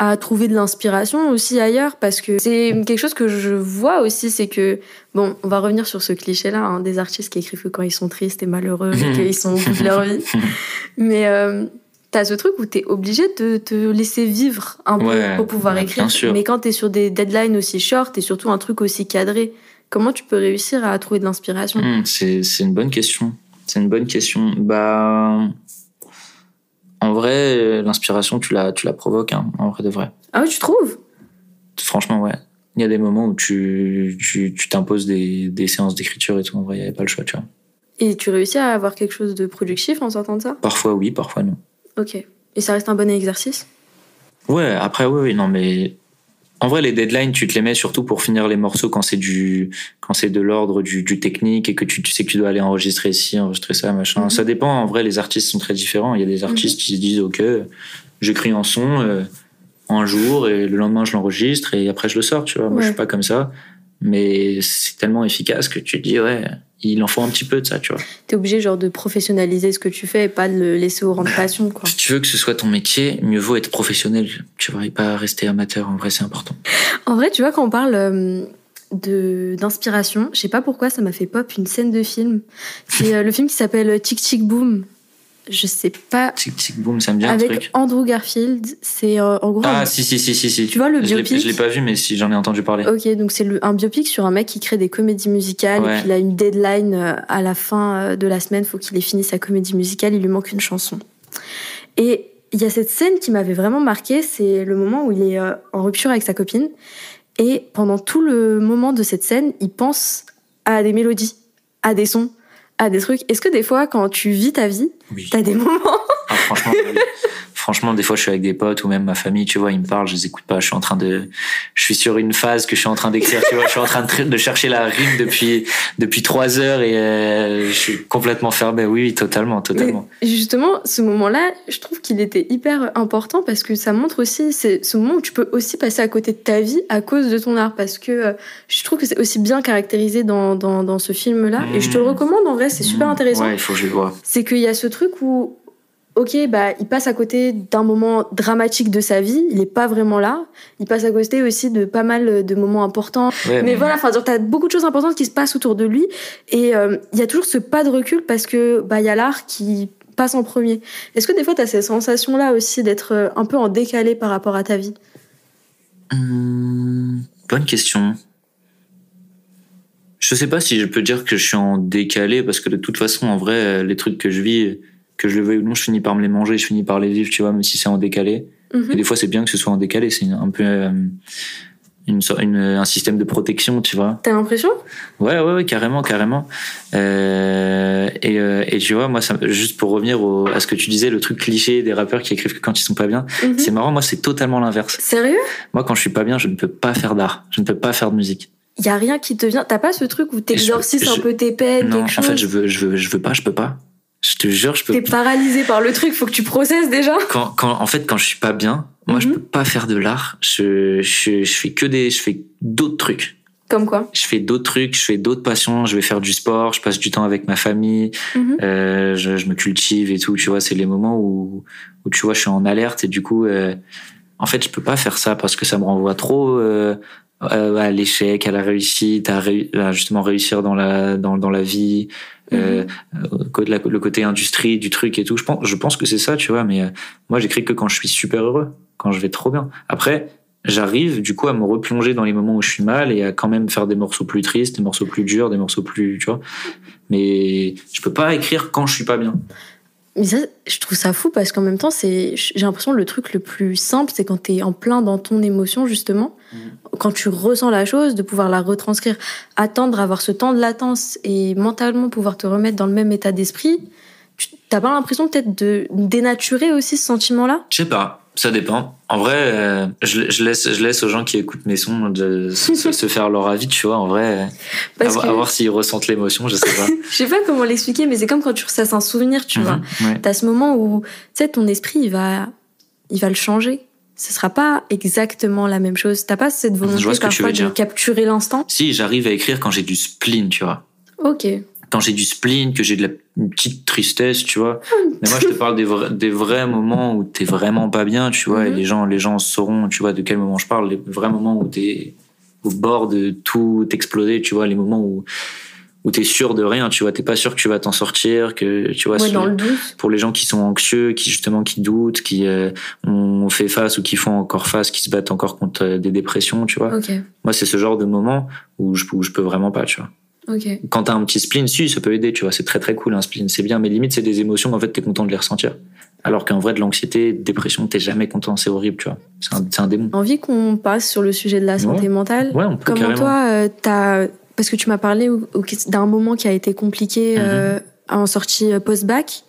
à trouver de l'inspiration aussi ailleurs parce que c'est quelque chose que je vois aussi c'est que bon on va revenir sur ce cliché là des artistes qui écrivent que quand ils sont tristes et malheureux et qu'ils sont au bout de leur vie mais euh, t'as ce truc où t'es obligé de te laisser vivre un peu Ouais, pour pouvoir ouais, écrire mais quand t'es sur des deadlines aussi short et surtout un truc aussi cadré comment tu peux réussir à trouver de l'inspiration? Hmm, c'est une bonne question. C'est une bonne question. Bah en vrai l'inspiration tu la tu la provoques hein, en vrai de vrai. ah ouais tu trouves? Franchement, ouais. Il y a des moments où tu tu tu t'imposes des, des séances d'écriture et tout. En vrai, il n'y avait pas le choix, tu vois. et tu réussis à avoir quelque chose de productif en sortant de ça? Parfois oui, parfois non. ok et ça reste un bon exercice? Ouais, après, oui, oui, non, mais en vrai, les deadlines, tu te les mets surtout pour finir les morceaux quand c'est du, quand c'est de l'ordre du, du technique et que tu, tu sais que tu dois aller enregistrer ici, enregistrer ça, machin. Mhm. Ça dépend. En vrai, les artistes sont très différents. Il y a des artistes qui se disent, OK, j'écris un son, euh, un jour et le lendemain, je l'enregistre et après, je le sors, tu vois. Moi, je suis pas comme ça. Mais c'est tellement efficace que tu te dis, ouais, il en faut un petit peu de ça, tu vois. T'es obligé genre de professionnaliser ce que tu fais et pas de le laisser au rang de passion quoi. Si tu veux que ce soit ton métier, mieux vaut être professionnel, tu vois, et pas rester amateur. En vrai, c'est important. En vrai, tu vois quand on parle euh, de d'inspiration, je sais pas pourquoi ça m'a fait pop une scène de film. C'est euh, le film qui s'appelle Tic Tic Boom. Je sais pas Tic tic boom, ça me dit un avec truc. Andrew Garfield, c'est euh, en gros un- Ah si si si si si. Tu vois le je biopic Je l'ai pas vu mais si j'en ai entendu parler. Ok, donc c'est un biopic sur un mec qui crée des comédies musicales Ouais. et puis il a une deadline euh, à la fin euh, de la semaine, faut qu'il ait fini sa comédie musicale, il lui manque une chanson. Et il y a cette scène qui m'avait vraiment marqué, c'est le moment où il est en rupture avec sa copine et pendant tout le moment de cette scène, il pense à des mélodies, à des sons, à des trucs. Est-ce que des fois, quand tu vis ta vie, Oui. t'as des moments Ah, franchement, oui. franchement, des fois, je suis avec des potes ou même ma famille, tu vois, ils me parlent, je les écoute pas. Je suis en train de, je suis sur une phase que je suis en train d'écrire, tu vois, je suis en train de, chercher la rime depuis depuis trois heures et euh, je suis complètement fermé. Oui, oui, totalement, totalement. Mais justement, ce moment-là, je trouve qu'il était hyper important parce que ça montre aussi c'est ce moment où tu peux aussi passer à côté de ta vie à cause de ton art. Parce que euh, je trouve que c'est aussi bien caractérisé dans, dans, dans ce film-là. Et je te le Mmh. recommande en vrai, c'est super Mmh. intéressant. Ouais, il faut que je le vois. C'est qu'il y a ce truc où, ok, bah, il passe à côté d'un moment dramatique de sa vie, il est pas vraiment là. Il passe à côté aussi de pas mal de moments importants. Ouais, Mais voilà, enfin, tu as beaucoup de choses importantes qui se passent autour de lui. Et euh, il y a toujours ce pas de recul parce que bah, il y a l'art qui passe en premier. Est-ce que des fois, tu as cette sensation-là aussi d'être euh, un peu en décalé par rapport à ta vie? Hum, bonne question. Je sais pas si je peux dire que je suis en décalé parce que de toute façon, en vrai, les trucs que je vis, que je le veuille ou non, je finis par me les manger, je finis par les vivre, tu vois, même si c'est en décalé. Mhm. Et des fois, c'est bien que ce soit en décalé, c'est un peu euh, une, une- un système de protection, tu vois. T'as l'impression? Ouais, ouais, ouais, carrément, carrément. Euh, et, euh, et tu vois, moi, ça, juste pour revenir au- à ce que tu disais, le truc cliché des rappeurs qui écrivent que quand ils sont pas bien, Mhm. c'est marrant, moi, c'est totalement l'inverse. Sérieux? Moi, quand je suis pas bien, je ne peux pas faire d'art. Je ne peux pas faire de musique. Il y a rien qui te vient? T'as pas ce truc où t'exorcises un peu tes peines, non, quelque chose en fait, je veux, je veux, je veux pas, je peux pas. Je te jure, je peux. T'es paralysé par le truc, faut que tu processes déjà. Quand, quand, en fait, quand je suis pas bien, moi, je Mhm. peux pas faire de l'art. Je, je, je fais que des, je fais d'autres trucs. Comme quoi Je fais d'autres trucs, je fais d'autres passions. Je vais faire du sport, je passe du temps avec ma famille, Mhm. euh, je, je me cultive et tout. Tu vois, c'est les moments où, où tu vois, je suis en alerte et du coup, euh, en fait, je peux pas faire ça parce que ça me renvoie trop euh, euh, à l'échec, à la réussite, à, à justement réussir dans la dans, dans la vie, euh, euh, le côté industrie du truc et tout. Je pense je pense que c'est ça, tu vois. Mais euh, moi, j'écris que quand je suis super heureux, quand je vais trop bien. Après, j'arrive du coup à me replonger dans les moments où je suis mal et à quand même faire des morceaux plus tristes, des morceaux plus durs, des morceaux plus, tu vois. Mais je peux pas écrire quand je suis pas bien. Mais ça, je trouve ça fou parce qu'en même temps, c'est, j'ai l'impression que le truc le plus simple, c'est quand t'es en plein dans ton émotion, justement, quand tu ressens la chose, de pouvoir la retranscrire, attendre, avoir ce temps de latence et mentalement pouvoir te remettre dans le même état d'esprit. Tu t'as pas l'impression peut-être de dénaturer aussi ce sentiment-là? Je sais pas, ça dépend. En vrai, euh, je, je laisse je laisse aux gens qui écoutent mes sons de se, se faire leur avis, tu vois. En vrai, Parce à, que à voir s'ils ressentent l'émotion, je sais pas. je sais pas comment l'expliquer, mais c'est comme quand tu ressasses un souvenir, tu vois. Mhm, ouais. T'as ce moment où, tu sais, ton esprit, il va, il va le changer. Ce sera pas exactement la même chose. T'as pas cette volonté parfois de dire. capturer l'instant? Si j'arrive à écrire quand j'ai du spleen, tu vois. Ok. Quand j'ai du spleen, que j'ai de la une petite tristesse, tu vois. Mais moi, je te parle des vrais, des vrais moments où t'es vraiment pas bien, tu vois. Et Mhm. les gens, les gens sauront, tu vois, de quel moment je parle. Les vrais moments où t'es au bord de tout exploser, tu vois. Les moments où où t'es sûr de rien, tu vois. T'es pas sûr que tu vas t'en sortir, que tu vois. Ouais, dans le doute. pour les gens qui sont anxieux, qui justement qui doutent, qui euh, ont fait face ou qui font encore face, qui se battent encore contre euh, des dépressions, tu vois. Moi, c'est ce genre de moment où je, où je peux vraiment pas, tu vois. Ok. Quand t'as un petit spleen, si, ça peut aider, tu vois. C'est très très cool un spleen, c'est bien. Mais limite, c'est des émotions, en fait, t'es content de les ressentir. Alors qu'en vrai, de l'anxiété, de dépression, t'es jamais content, c'est horrible, tu vois. C'est un, c'est un démon. Envie qu'on passe sur le sujet de la santé Ouais. mentale. Ouais, on peut Comment carrément. toi, euh, t'as, parce que tu m'as parlé d'un moment qui a été compliqué Mhm. euh, en sortie euh, post-bac.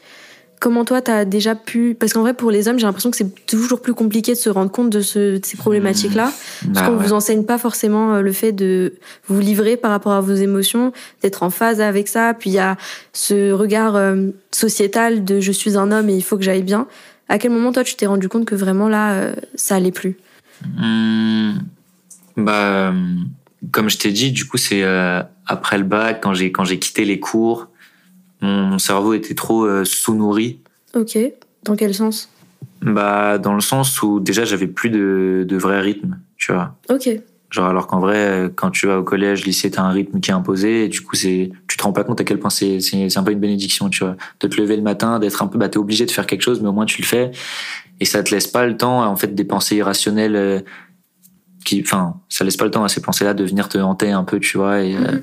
Comment toi, t'as déjà pu, parce qu'en vrai, pour les hommes, j'ai l'impression que c'est toujours plus compliqué de se rendre compte de, ce, de ces problématiques-là. Parce Bah qu'on ouais. vous enseigne pas forcément euh, le fait de vous livrer par rapport à vos émotions, d'être en phase avec ça. Puis il y a ce regard euh, sociétal de je suis un homme et il faut que j'aille bien. À quel moment toi tu t'es rendu compte que vraiment là euh, ça allait plus? Hum, bah, comme je t'ai dit, du coup, c'est euh, après le bac, quand j'ai quand j'ai quitté les cours, mon, mon cerveau était trop euh, sous-nourri. Ok. Dans quel sens? Bah, dans le sens où déjà j'avais plus de, de vrai rythme, tu vois. Ok. Genre alors qu'en vrai, euh, quand tu vas au collège, lycée, t'as un rythme qui est imposé, et du coup, c'est, tu te rends pas compte à quel point c'est, c'est, un peu une bénédiction, tu vois. De te lever le matin, d'être un peu, bah, t'es obligé de faire quelque chose, mais au moins tu le fais, et ça te laisse pas le temps, en fait, des pensées irrationnelles, euh, qui, enfin, ça laisse pas le temps à ces pensées-là de venir te hanter un peu, tu vois, et, euh,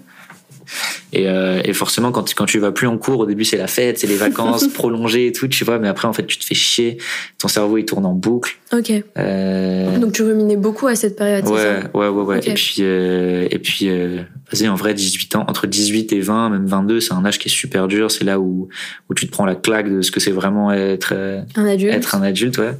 et, euh, et forcément, quand, quand tu vas plus en cours, au début, c'est la fête, c'est les vacances prolongées et tout, tu vois, mais après, en fait, tu te fais chier, ton cerveau, il tourne en boucle, Ok. euh, Donc tu ruminais beaucoup à cette période. Ouais, ouais, ouais, ouais. Et puis, euh, et puis, vas-y, en vrai, 18 ans, entre 18 et 20, même 22, c'est un âge qui est super dur. C'est là où, où tu te prends la claque de ce que c'est vraiment être, Un adulte. être un adulte, ouais.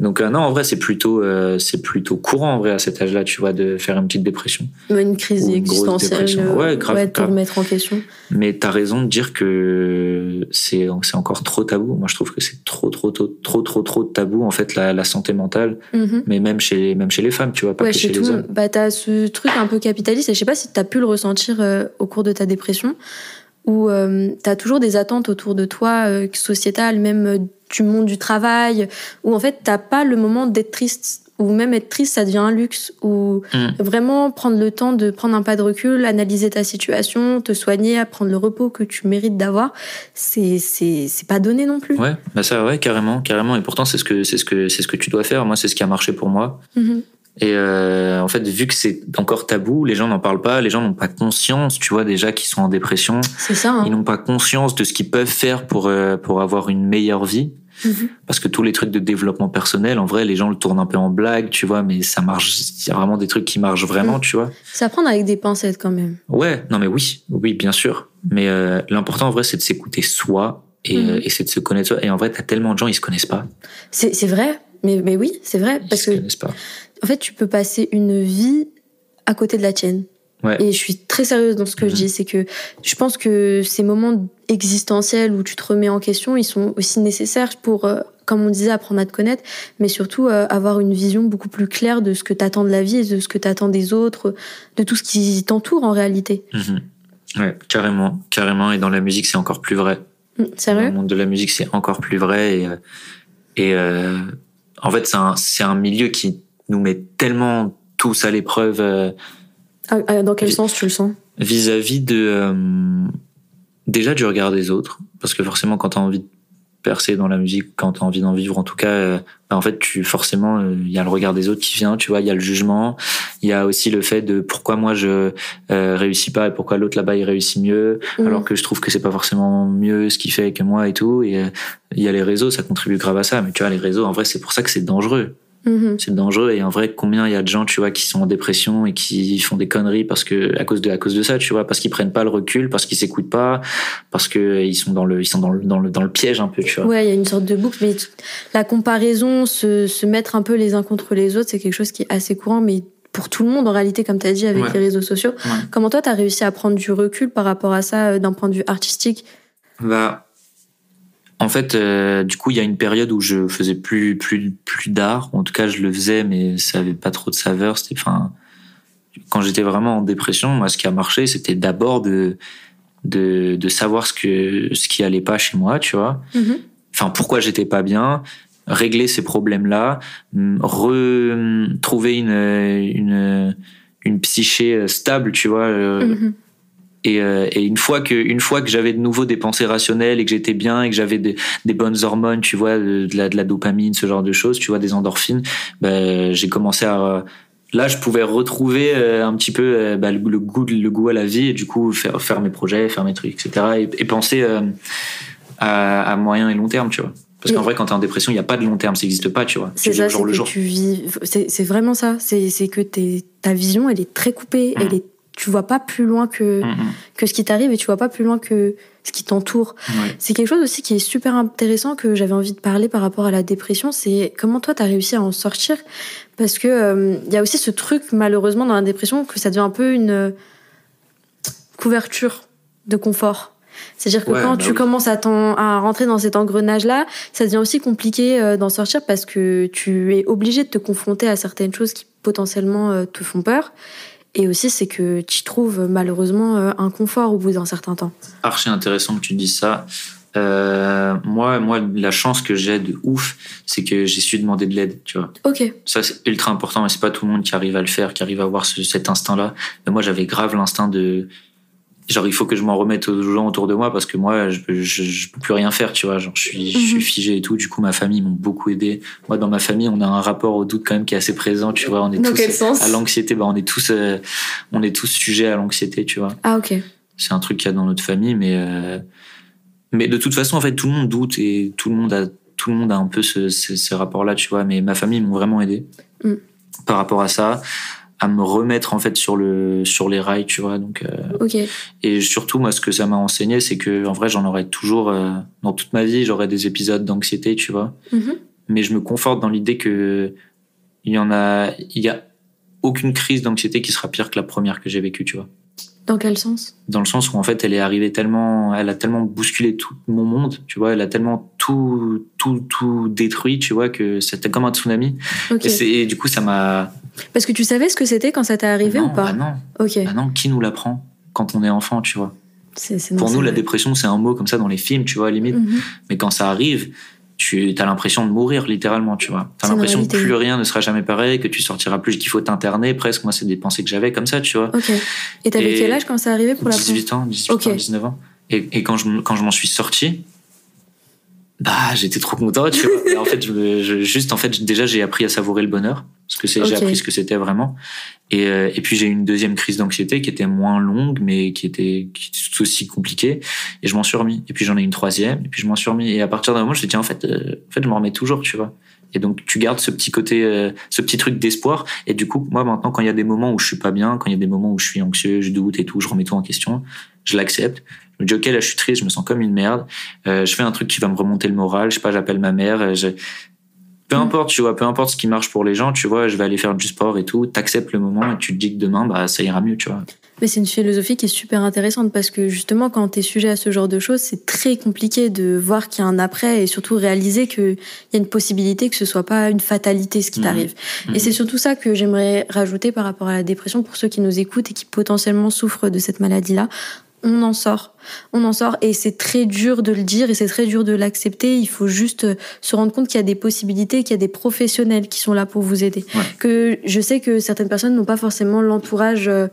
Donc, euh, non, en vrai, c'est plutôt, euh, c'est plutôt courant, en vrai, à cet âge-là, tu vois, de faire une petite dépression. Ouais, Une crise une existentielle. dépression. euh, Ouais, grave, tout grave. remettre en question. Mais t'as raison de dire que c'est, c'est encore trop tabou. Moi, je trouve que c'est trop, trop, trop, trop, trop, trop tabou, en fait, la, la santé mentale. Mhm. Mais même chez, même chez les femmes, tu vois, pas Ouais, que chez chez tout les le hommes. Bah, t'as ce truc un peu capitaliste, et je sais pas si t'as pu le ressentir euh, au cours de ta dépression, où t'as toujours des attentes autour de toi, sociétales, même du monde du travail, où en fait t'as pas le moment d'être triste, ou même être triste, ça devient un luxe, ou Mm. vraiment prendre le temps de prendre un pas de recul, analyser ta situation, te soigner, prendre le repos que tu mérites d'avoir, c'est c'est c'est pas donné non plus. Ouais, bah ça, ouais, carrément, carrément. Et pourtant, c'est ce que, c'est ce que, c'est ce que tu dois faire. Moi, c'est ce qui a marché pour moi. Mhm. Et euh, en fait, vu que c'est encore tabou, les gens n'en parlent pas, les gens n'ont pas conscience, tu vois, déjà qu'ils sont en dépression. C'est ça. hein. Ils n'ont pas conscience de ce qu'ils peuvent faire pour euh, pour avoir une meilleure vie. Parce que tous les trucs de développement personnel, en vrai, les gens le tournent un peu en blague, tu vois, mais ça marche. Il y a vraiment des trucs qui marchent vraiment, Mm. tu vois. À prendre avec des pincettes quand même. Ouais, non mais oui, oui, bien sûr. Mais euh, l'important en vrai, c'est de s'écouter soi et, Mhm. euh, et c'est de se connaître soi. Et en vrai, t'as tellement de gens, ils se connaissent pas. C'est c'est vrai, mais, mais oui, c'est vrai. Ils Parce se que connaissent pas. En fait, tu peux passer une vie à côté de la tienne. Ouais. Et je suis très sérieuse dans ce que Mhm. je dis, c'est que je pense que ces moments existentiels où tu te remets en question, ils sont aussi nécessaires pour, euh, comme on disait, apprendre à te connaître, mais surtout euh, avoir une vision beaucoup plus claire de ce que t'attends de la vie, et de ce que t'attends des autres, de tout ce qui t'entoure en réalité. Mhm. Ouais, carrément, carrément. Et dans la musique, c'est encore plus vrai. Mm, Dans le Sérieux monde de la musique, c'est encore plus vrai. Et, euh, et euh, en fait, c'est un, c'est un milieu qui nous met tellement tous à l'épreuve. Euh, ah, ah, dans quel sens tu le sens? Vis-à-vis de euh, déjà du regard des autres, parce que forcément quand tu as envie de percer dans la musique, quand tu as envie d'en vivre, en tout cas, euh, bah, en fait, tu forcément, il y a le regard des autres qui vient, tu vois, il y a le jugement, il y a aussi le fait de pourquoi moi je réussis pas et pourquoi l'autre là-bas il réussit mieux, mmh. alors que je trouve que c'est pas forcément mieux ce qu'il fait que moi et tout. Et il y a les réseaux, ça contribue grave à ça, mais tu vois, les réseaux, en vrai, c'est pour ça que c'est dangereux. Mhm. C'est dangereux et en vrai combien il y a de gens tu vois qui sont en dépression et qui font des conneries parce que à cause de à cause de ça tu vois parce qu'ils prennent pas le recul parce qu'ils s'écoutent pas parce que ils sont dans le ils sont dans le dans le, dans le piège un peu tu vois. Ouais, il y a une sorte de boucle mais la comparaison se, se mettre un peu les uns contre les autres, c'est quelque chose qui est assez courant mais pour tout le monde en réalité comme tu as dit avec les réseaux sociaux. Comment toi tu as réussi à prendre du recul par rapport à ça euh, d'un point de vue artistique? Bah en fait, euh, du coup, il y a une période où je faisais plus plus plus d'art. En tout cas, je le faisais, mais ça avait pas trop de saveur. C'était, enfin, quand j'étais vraiment en dépression, moi, ce qui a marché, c'était d'abord de, de de savoir ce que ce qui allait pas chez moi, tu vois. Mm-hmm. Enfin, pourquoi j'étais pas bien, régler ces problèmes-là, retrouver une une une psyché stable, tu vois. Mm-hmm. Et, euh, et, une fois que une fois que j'avais de nouveau des pensées rationnelles et que j'étais bien et que j'avais des, des, bonnes hormones tu vois de, la, de la dopamine ce genre de choses tu vois des endorphines ben j'ai commencé à là je pouvais retrouver euh, un petit peu euh, bah, le, goût le goût à la vie et du coup faire faire mes projets faire mes trucs etc et, et penser à, à, moyen et long terme tu vois parce qu'en vrai, quand t'es en dépression, il n'y a pas de long terme, ça n'existe pas, tu vois. C'est ça, jour le jour. Tu vis, c'est vraiment ça. C'est que ta vision, elle est très coupée, mmh. elle est tu vois pas plus loin que, que ce qui t'arrive et tu vois pas plus loin que ce qui t'entoure. C'est quelque chose aussi qui est super intéressant que j'avais envie de parler par rapport à la dépression, c'est comment toi tu as réussi à en sortir? Parce que euh, il y a aussi ce truc malheureusement dans la dépression que ça devient un peu une couverture de confort. C'est-à-dire que quand bah tu commences à, à, rentrer dans cet engrenage-là, ça devient aussi compliqué euh, d'en sortir parce que tu es obligé de te confronter à certaines choses qui potentiellement euh, te font peur. Et aussi, c'est que tu trouves malheureusement euh, un confort au bout d'un certain temps. Archi intéressant que tu dises ça. Euh, moi, moi, la chance que j'ai de ouf, c'est que j'ai su demander de l'aide, tu vois. Ok. Ça, c'est ultra important, mais c'est pas tout le monde qui arrive à le faire, qui arrive à avoir ce, cet instinct-là. Mais moi, j'avais grave l'instinct de, genre il faut que je m'en remette aux gens autour de moi parce que moi je, je, je peux plus rien faire tu vois. Genre je suis je suis mhm. figé et tout. Du coup ma famille m'ont beaucoup aidé. Moi dans ma famille on a un rapport au doute quand même qui est assez présent tu vois. On est dans tous quel sens à l'anxiété. Bah on est tous euh, on est tous sujets à l'anxiété tu vois. Ah ok. C'est un truc qu'il y a dans notre famille mais euh, mais de toute façon en fait tout le monde doute et tout le monde a tout le monde a un peu ce, ce, ce rapport là tu vois. Mais ma famille m'ont vraiment aidé mm. par rapport à ça à me remettre en fait sur le sur les rails tu vois donc euh, et surtout moi ce que ça m'a enseigné c'est que en vrai j'en aurais toujours euh, dans toute ma vie j'aurais des épisodes d'anxiété tu vois mm-hmm. mais je me conforte dans l'idée que il y en a il y a aucune crise d'anxiété qui sera pire que la première que j'ai vécue tu vois dans quel sens? Dans le sens où en fait elle est arrivée tellement, elle a tellement bousculé tout mon monde, tu vois, elle a tellement tout, tout, tout détruit, tu vois, que c'était comme un tsunami. Et, du coup ça m'a. Parce que tu savais ce que c'était quand ça t'est arrivé ou pas bah non. Ok. Bah non, qui nous l'apprend quand on est enfant, tu vois? Pour nous, la dépression, c'est un mot comme ça dans les films, tu vois, limite. Mhm. Mais quand ça arrive, tu as l'impression de mourir littéralement, tu vois. T'as l'impression que plus rien ne sera jamais pareil, que tu sortiras plus, qu'il faut t'interner presque. Moi, c'est des pensées que j'avais comme ça, tu vois. Ok. Et t'avais quel âge quand ça arrivé pour la 18 ans, 18 ans, 19 ans. Et, et quand je, quand je m'en suis sorti, bah, j'étais trop content, tu vois. en fait, je, juste, en fait, déjà, j'ai appris à savourer le bonheur. Parce que c'est, j'ai appris ce que c'était vraiment. Et, euh, et puis j'ai eu une deuxième crise d'anxiété qui était moins longue, mais qui était, qui était tout aussi compliquée. Et je m'en suis remis. Et puis j'en ai une troisième. Et puis je m'en suis remis. Et à partir d'un moment, je me suis dit, en fait, euh, en fait, je m'en remets toujours, tu vois. Et donc tu gardes ce petit côté, euh, ce petit truc d'espoir. Et du coup, moi maintenant, quand il y a des moments où je suis pas bien, quand il y a des moments où je suis anxieux, je doute et tout, je remets tout en question, je l'accepte. Je me dis ok, là je suis triste, je me sens comme une merde. Euh, je fais un truc qui va me remonter le moral. Je sais pas, j'appelle ma mère. Je, peu importe, tu vois, peu importe ce qui marche pour les gens, tu vois, je vais aller faire du sport et tout, t'acceptes le moment et tu te dis que demain, bah, ça ira mieux, tu vois. Mais c'est une philosophie qui est super intéressante parce que justement, quand t'es sujet à ce genre de choses, c'est très compliqué de voir qu'il y a un après et surtout réaliser qu'il y a une possibilité que ce soit pas une fatalité ce qui mm. t'arrive. Et mm. c'est surtout ça que j'aimerais rajouter par rapport à la dépression pour ceux qui nous écoutent et qui potentiellement souffrent de cette maladie-là on en sort. On en sort et c'est très dur de le dire et c'est très dur de l'accepter. Il faut juste euh, se rendre compte qu'il y a des possibilités, qu'il y a des professionnels qui sont là pour vous aider. Que je sais que certaines personnes n'ont pas forcément l'entourage euh,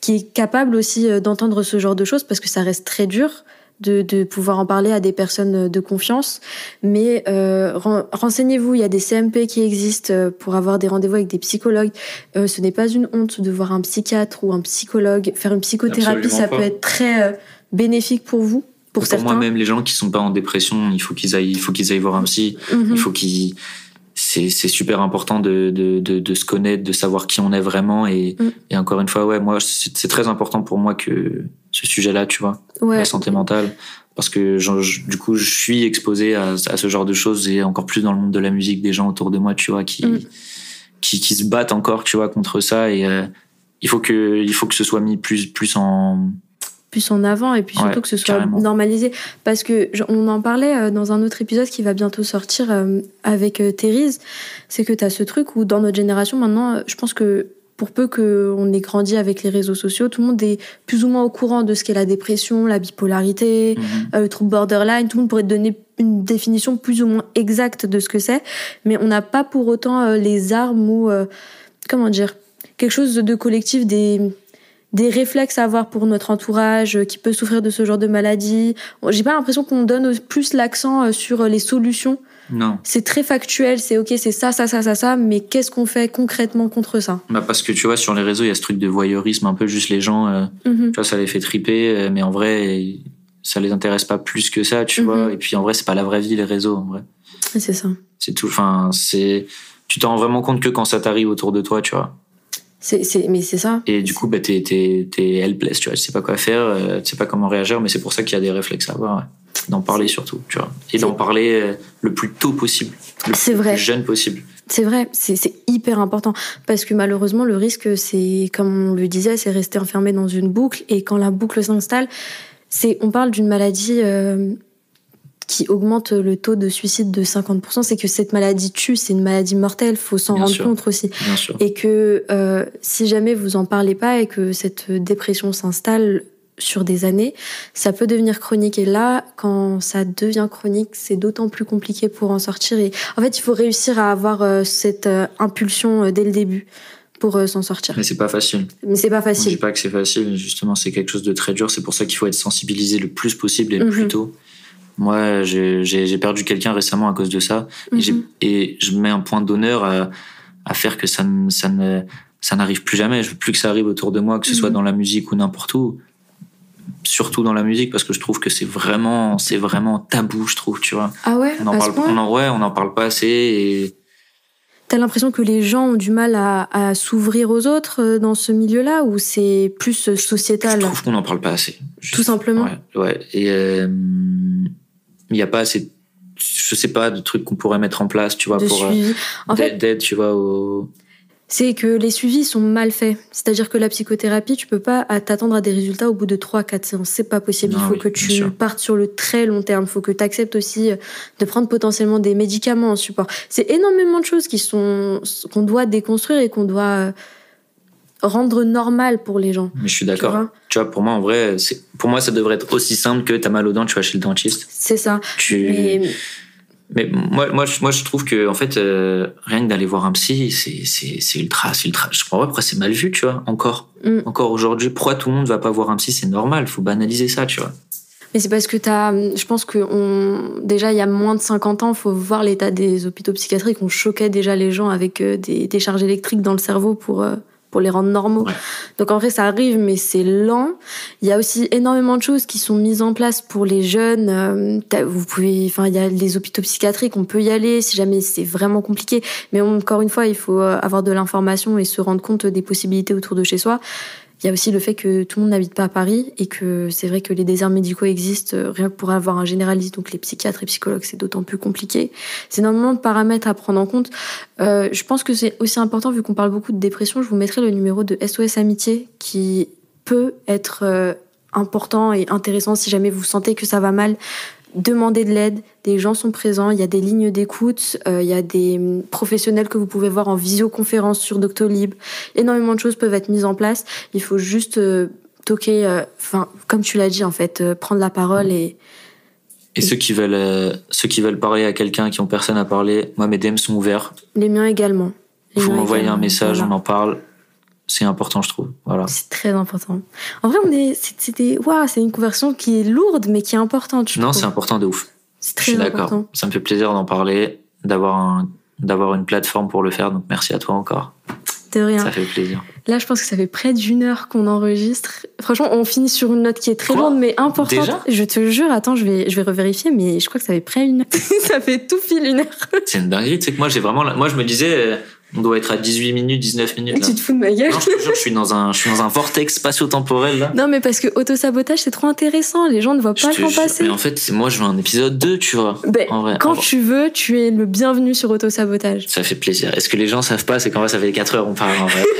qui est capable aussi euh, d'entendre ce genre de choses parce que ça reste très dur de, de pouvoir en parler à des personnes de confiance. Mais euh, renseignez-vous, il y a des CMP qui existent euh, pour avoir des rendez-vous avec des psychologues. Euh, ce n'est pas une honte de voir un psychiatre ou un psychologue. Faire une psychothérapie, ça peut être très euh, bénéfique pour vous. Pour, pour moi, même les gens qui sont pas en dépression, il faut qu'ils aillent, il faut qu'ils aillent voir un psy. Mhm. Il faut qu'ils c'est super important de, de, de, de, se connaître, de savoir qui on est vraiment. Et, mm. et encore une fois, ouais, moi, c'est très important pour moi que ce sujet-là, tu vois, la santé mentale, parce que du coup, je suis exposé à, à, ce genre de choses et encore plus dans le monde de la musique, des gens autour de moi, tu vois, qui, mm. qui, qui, se battent encore, tu vois, contre ça. Et euh, il faut que, il faut que ce soit mis plus, plus en, plus en avant et puis surtout que ce soit normalisé parce que on en parlait euh, dans un autre épisode qui va bientôt sortir euh, avec Thérèse c'est que tu as ce truc où dans notre génération maintenant je pense que pour peu qu'on ait grandi avec les réseaux sociaux, tout le monde est plus ou moins au courant de ce qu'est la dépression, la bipolarité, mhm. euh, le trouble borderline. Tout le monde pourrait donner une définition plus ou moins exacte de ce que c'est, mais on n'a pas pour autant euh, les armes ou euh, comment dire quelque chose de collectif, des des réflexes à avoir pour notre entourage qui peut souffrir de ce genre de maladie. J'ai pas l'impression qu'on donne plus l'accent sur les solutions non. C'est très factuel, c'est ok, c'est ça, ça, ça, ça, ça, mais qu'est-ce qu'on fait concrètement contre ça? Bah Parce que tu vois, sur les réseaux, il y a ce truc de voyeurisme, un peu juste les gens, euh, mhm. tu vois, ça les fait triper, euh, mais en vrai, ça les intéresse pas plus que ça, tu vois. Mhm. Et puis en vrai, c'est pas la vraie vie, les réseaux, en vrai. C'est ça. C'est tout, enfin, c'est. Tu t'en rends vraiment compte que quand ça t'arrive autour de toi, tu vois. C'est, mais c'est ça. Et du coup, bah, t'es, t'es, t'es helpless, tu vois. Tu sais pas quoi faire, euh, tu sais pas comment réagir, mais c'est pour ça qu'il y a des réflexes à avoir d'en parler surtout, tu vois, et d'en parler euh, le plus tôt possible, le plus, vrai. jeune possible. C'est vrai, c'est hyper important parce que malheureusement le risque, c'est comme on le disait, c'est rester enfermé dans une boucle et quand la boucle s'installe, c'est on parle d'une maladie euh, qui augmente le taux de suicide de 50%, c'est que cette maladie tue, c'est une maladie mortelle, faut s'en rendre compte aussi. Et que euh, si jamais vous en parlez pas et que cette dépression s'installe, sur des années, ça peut devenir chronique. Et là, quand ça devient chronique, c'est d'autant plus compliqué pour en sortir. Et en fait, il faut réussir à avoir euh, cette euh, impulsion dès le début pour s'en sortir. Mais c'est pas facile. Mais c'est pas facile. Je dis pas que c'est facile. Justement, c'est quelque chose de très dur. C'est pour ça qu'il faut être sensibilisé le plus possible et le plus mhm. tôt. Moi, j'ai perdu quelqu'un récemment à cause de ça. Mhm. et, je mets un point d'honneur à, à, faire que ça, ça ne ça n'arrive plus jamais. Je veux plus que ça arrive autour de moi, que ce soit mhm. dans la musique ou n'importe où surtout dans la musique parce que je trouve que c'est vraiment c'est vraiment tabou je trouve tu vois ah ouais on en parle on en, ouais on en parle pas assez et T'as l'impression que les gens ont du mal à, à s'ouvrir aux autres euh, dans ce milieu-là ou c'est plus sociétal Je trouve qu'on n'en parle pas assez. Tout simplement. Ouais, ouais. Et euh, il n'y a pas assez, je sais pas, de trucs qu'on pourrait mettre en place, tu vois, pour euh, d'aide, tu vois, au c'est que les suivis sont mal faits. C'est-à-dire que la psychothérapie, tu peux pas t'attendre à des résultats au bout de 3 4 séances, c'est pas possible. Il faut que tu partes sur le très long terme, il faut que tu acceptes aussi euh, de prendre potentiellement des médicaments en support. C'est énormément de choses qui sont qu'on doit déconstruire et qu'on doit euh, rendre normal pour les gens. Mais je suis d'accord. Tu, vois, pour moi en vrai, pour moi ça devrait être aussi simple que t'as mal aux dents, tu vas chez le dentiste. C'est ça. Tu mais moi, moi, je, moi, je trouve que en fait, euh, rien que d'aller voir un psy, c'est, ultra, c'est ultra. Je crois, ouais, pourquoi c'est mal vu, tu vois, encore, mm. encore aujourd'hui. Pourquoi tout le monde va pas voir un psy C'est normal, faut banaliser ça, tu vois. Mais c'est parce que t'as, je pense que on, déjà il y a moins de 50 ans, faut voir l'état des hôpitaux psychiatriques. On choquait déjà les gens avec euh, des, des charges électriques dans le cerveau pour euh, pour les rendre normaux. Donc en vrai, ça arrive, mais c'est lent. Il y a aussi énormément de choses qui sont mises en place pour les jeunes. Euh, vous pouvez, enfin, il y a les hôpitaux psychiatriques, on peut y aller si jamais c'est vraiment compliqué. Mais encore une fois, il faut euh, avoir de l'information et se rendre compte des possibilités autour de chez soi. Il y a aussi le fait que tout le monde n'habite pas à Paris et que c'est vrai que les déserts médicaux existent euh, rien que pour avoir un généraliste, donc les psychiatres et psychologues, c'est d'autant plus compliqué. C'est énormément de paramètres à prendre en compte. Euh, je pense que c'est aussi important, vu qu'on parle beaucoup de dépression, je vous mettrai le numéro de SOS Amitié qui peut être euh, important et intéressant si jamais vous sentez que ça va mal demandez de l'aide, des gens sont présents, il y a des lignes d'écoute, euh, il y a des hum, professionnels que vous pouvez voir en visioconférence sur Doctolib. Énormément de choses peuvent être mises en place. Il faut juste euh, toquer, euh, enfin, comme tu l'as dit, en fait, prendre la parole et. Et ceux qui veulent, ceux qui veulent parler à quelqu'un, qui ont personne à parler, moi, mes DM sont ouverts. Les miens également. Les Vous m'envoyez un message, voilà. on en parle. C'est important, je trouve. Voilà. C'est très important. En vrai, on est, c'était, waouh, c'est une conversion qui est lourde, mais qui est importante. je Non, c'est important de ouf. C'est Je très suis d'accord. Ça me fait plaisir d'en parler, d'avoir un, d'avoir une plateforme pour le faire. Donc, merci à toi encore. De rien. Ça fait plaisir. Là, je pense que ça fait près d'une heure qu'on enregistre. Franchement, on finit sur une note qui est très Quoi? lourde, mais importante. Déjà? Je te jure, attends, je vais, je vais revérifier, mais je crois que ça fait près une heure. ça fait tout pile une heure. C'est une dinguerie. Tu sais que moi, j'ai vraiment, moi, je me disais, euh, on doit être à 18 minutes, 19 minutes. Là. Tu te fous de ma gueule. Non, je te jure, je suis dans un, je suis dans un vortex spatio-temporel, là. Non, mais parce que autosabotage, c'est trop intéressant. Les gens ne voient pas le temps passer. Mais en fait, moi, je veux un épisode 2, tu vois. Ben, En vrai. quand en vrai. tu veux, tu es le bienvenu sur autosabotage. Ça fait plaisir. Est-ce que les gens savent pas C'est qu'en vrai, ça fait 4 heures on parle en vrai.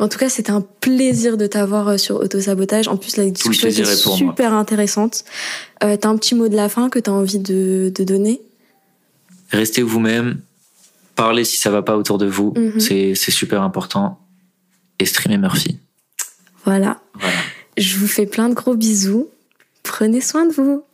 En tout cas, c'était un plaisir de t'avoir euh, sur autosabotage. En plus, la discussion était pour moi. super intéressante. Euh, T'as un petit mot de la fin que t'as envie de, de donner? Restez vous-même. Parlez si ça va pas autour de vous. Mhm. C'est, c'est super important. Et streamez Murphy. Voilà. Voilà. Je vous fais plein de gros bisous. Prenez soin de vous.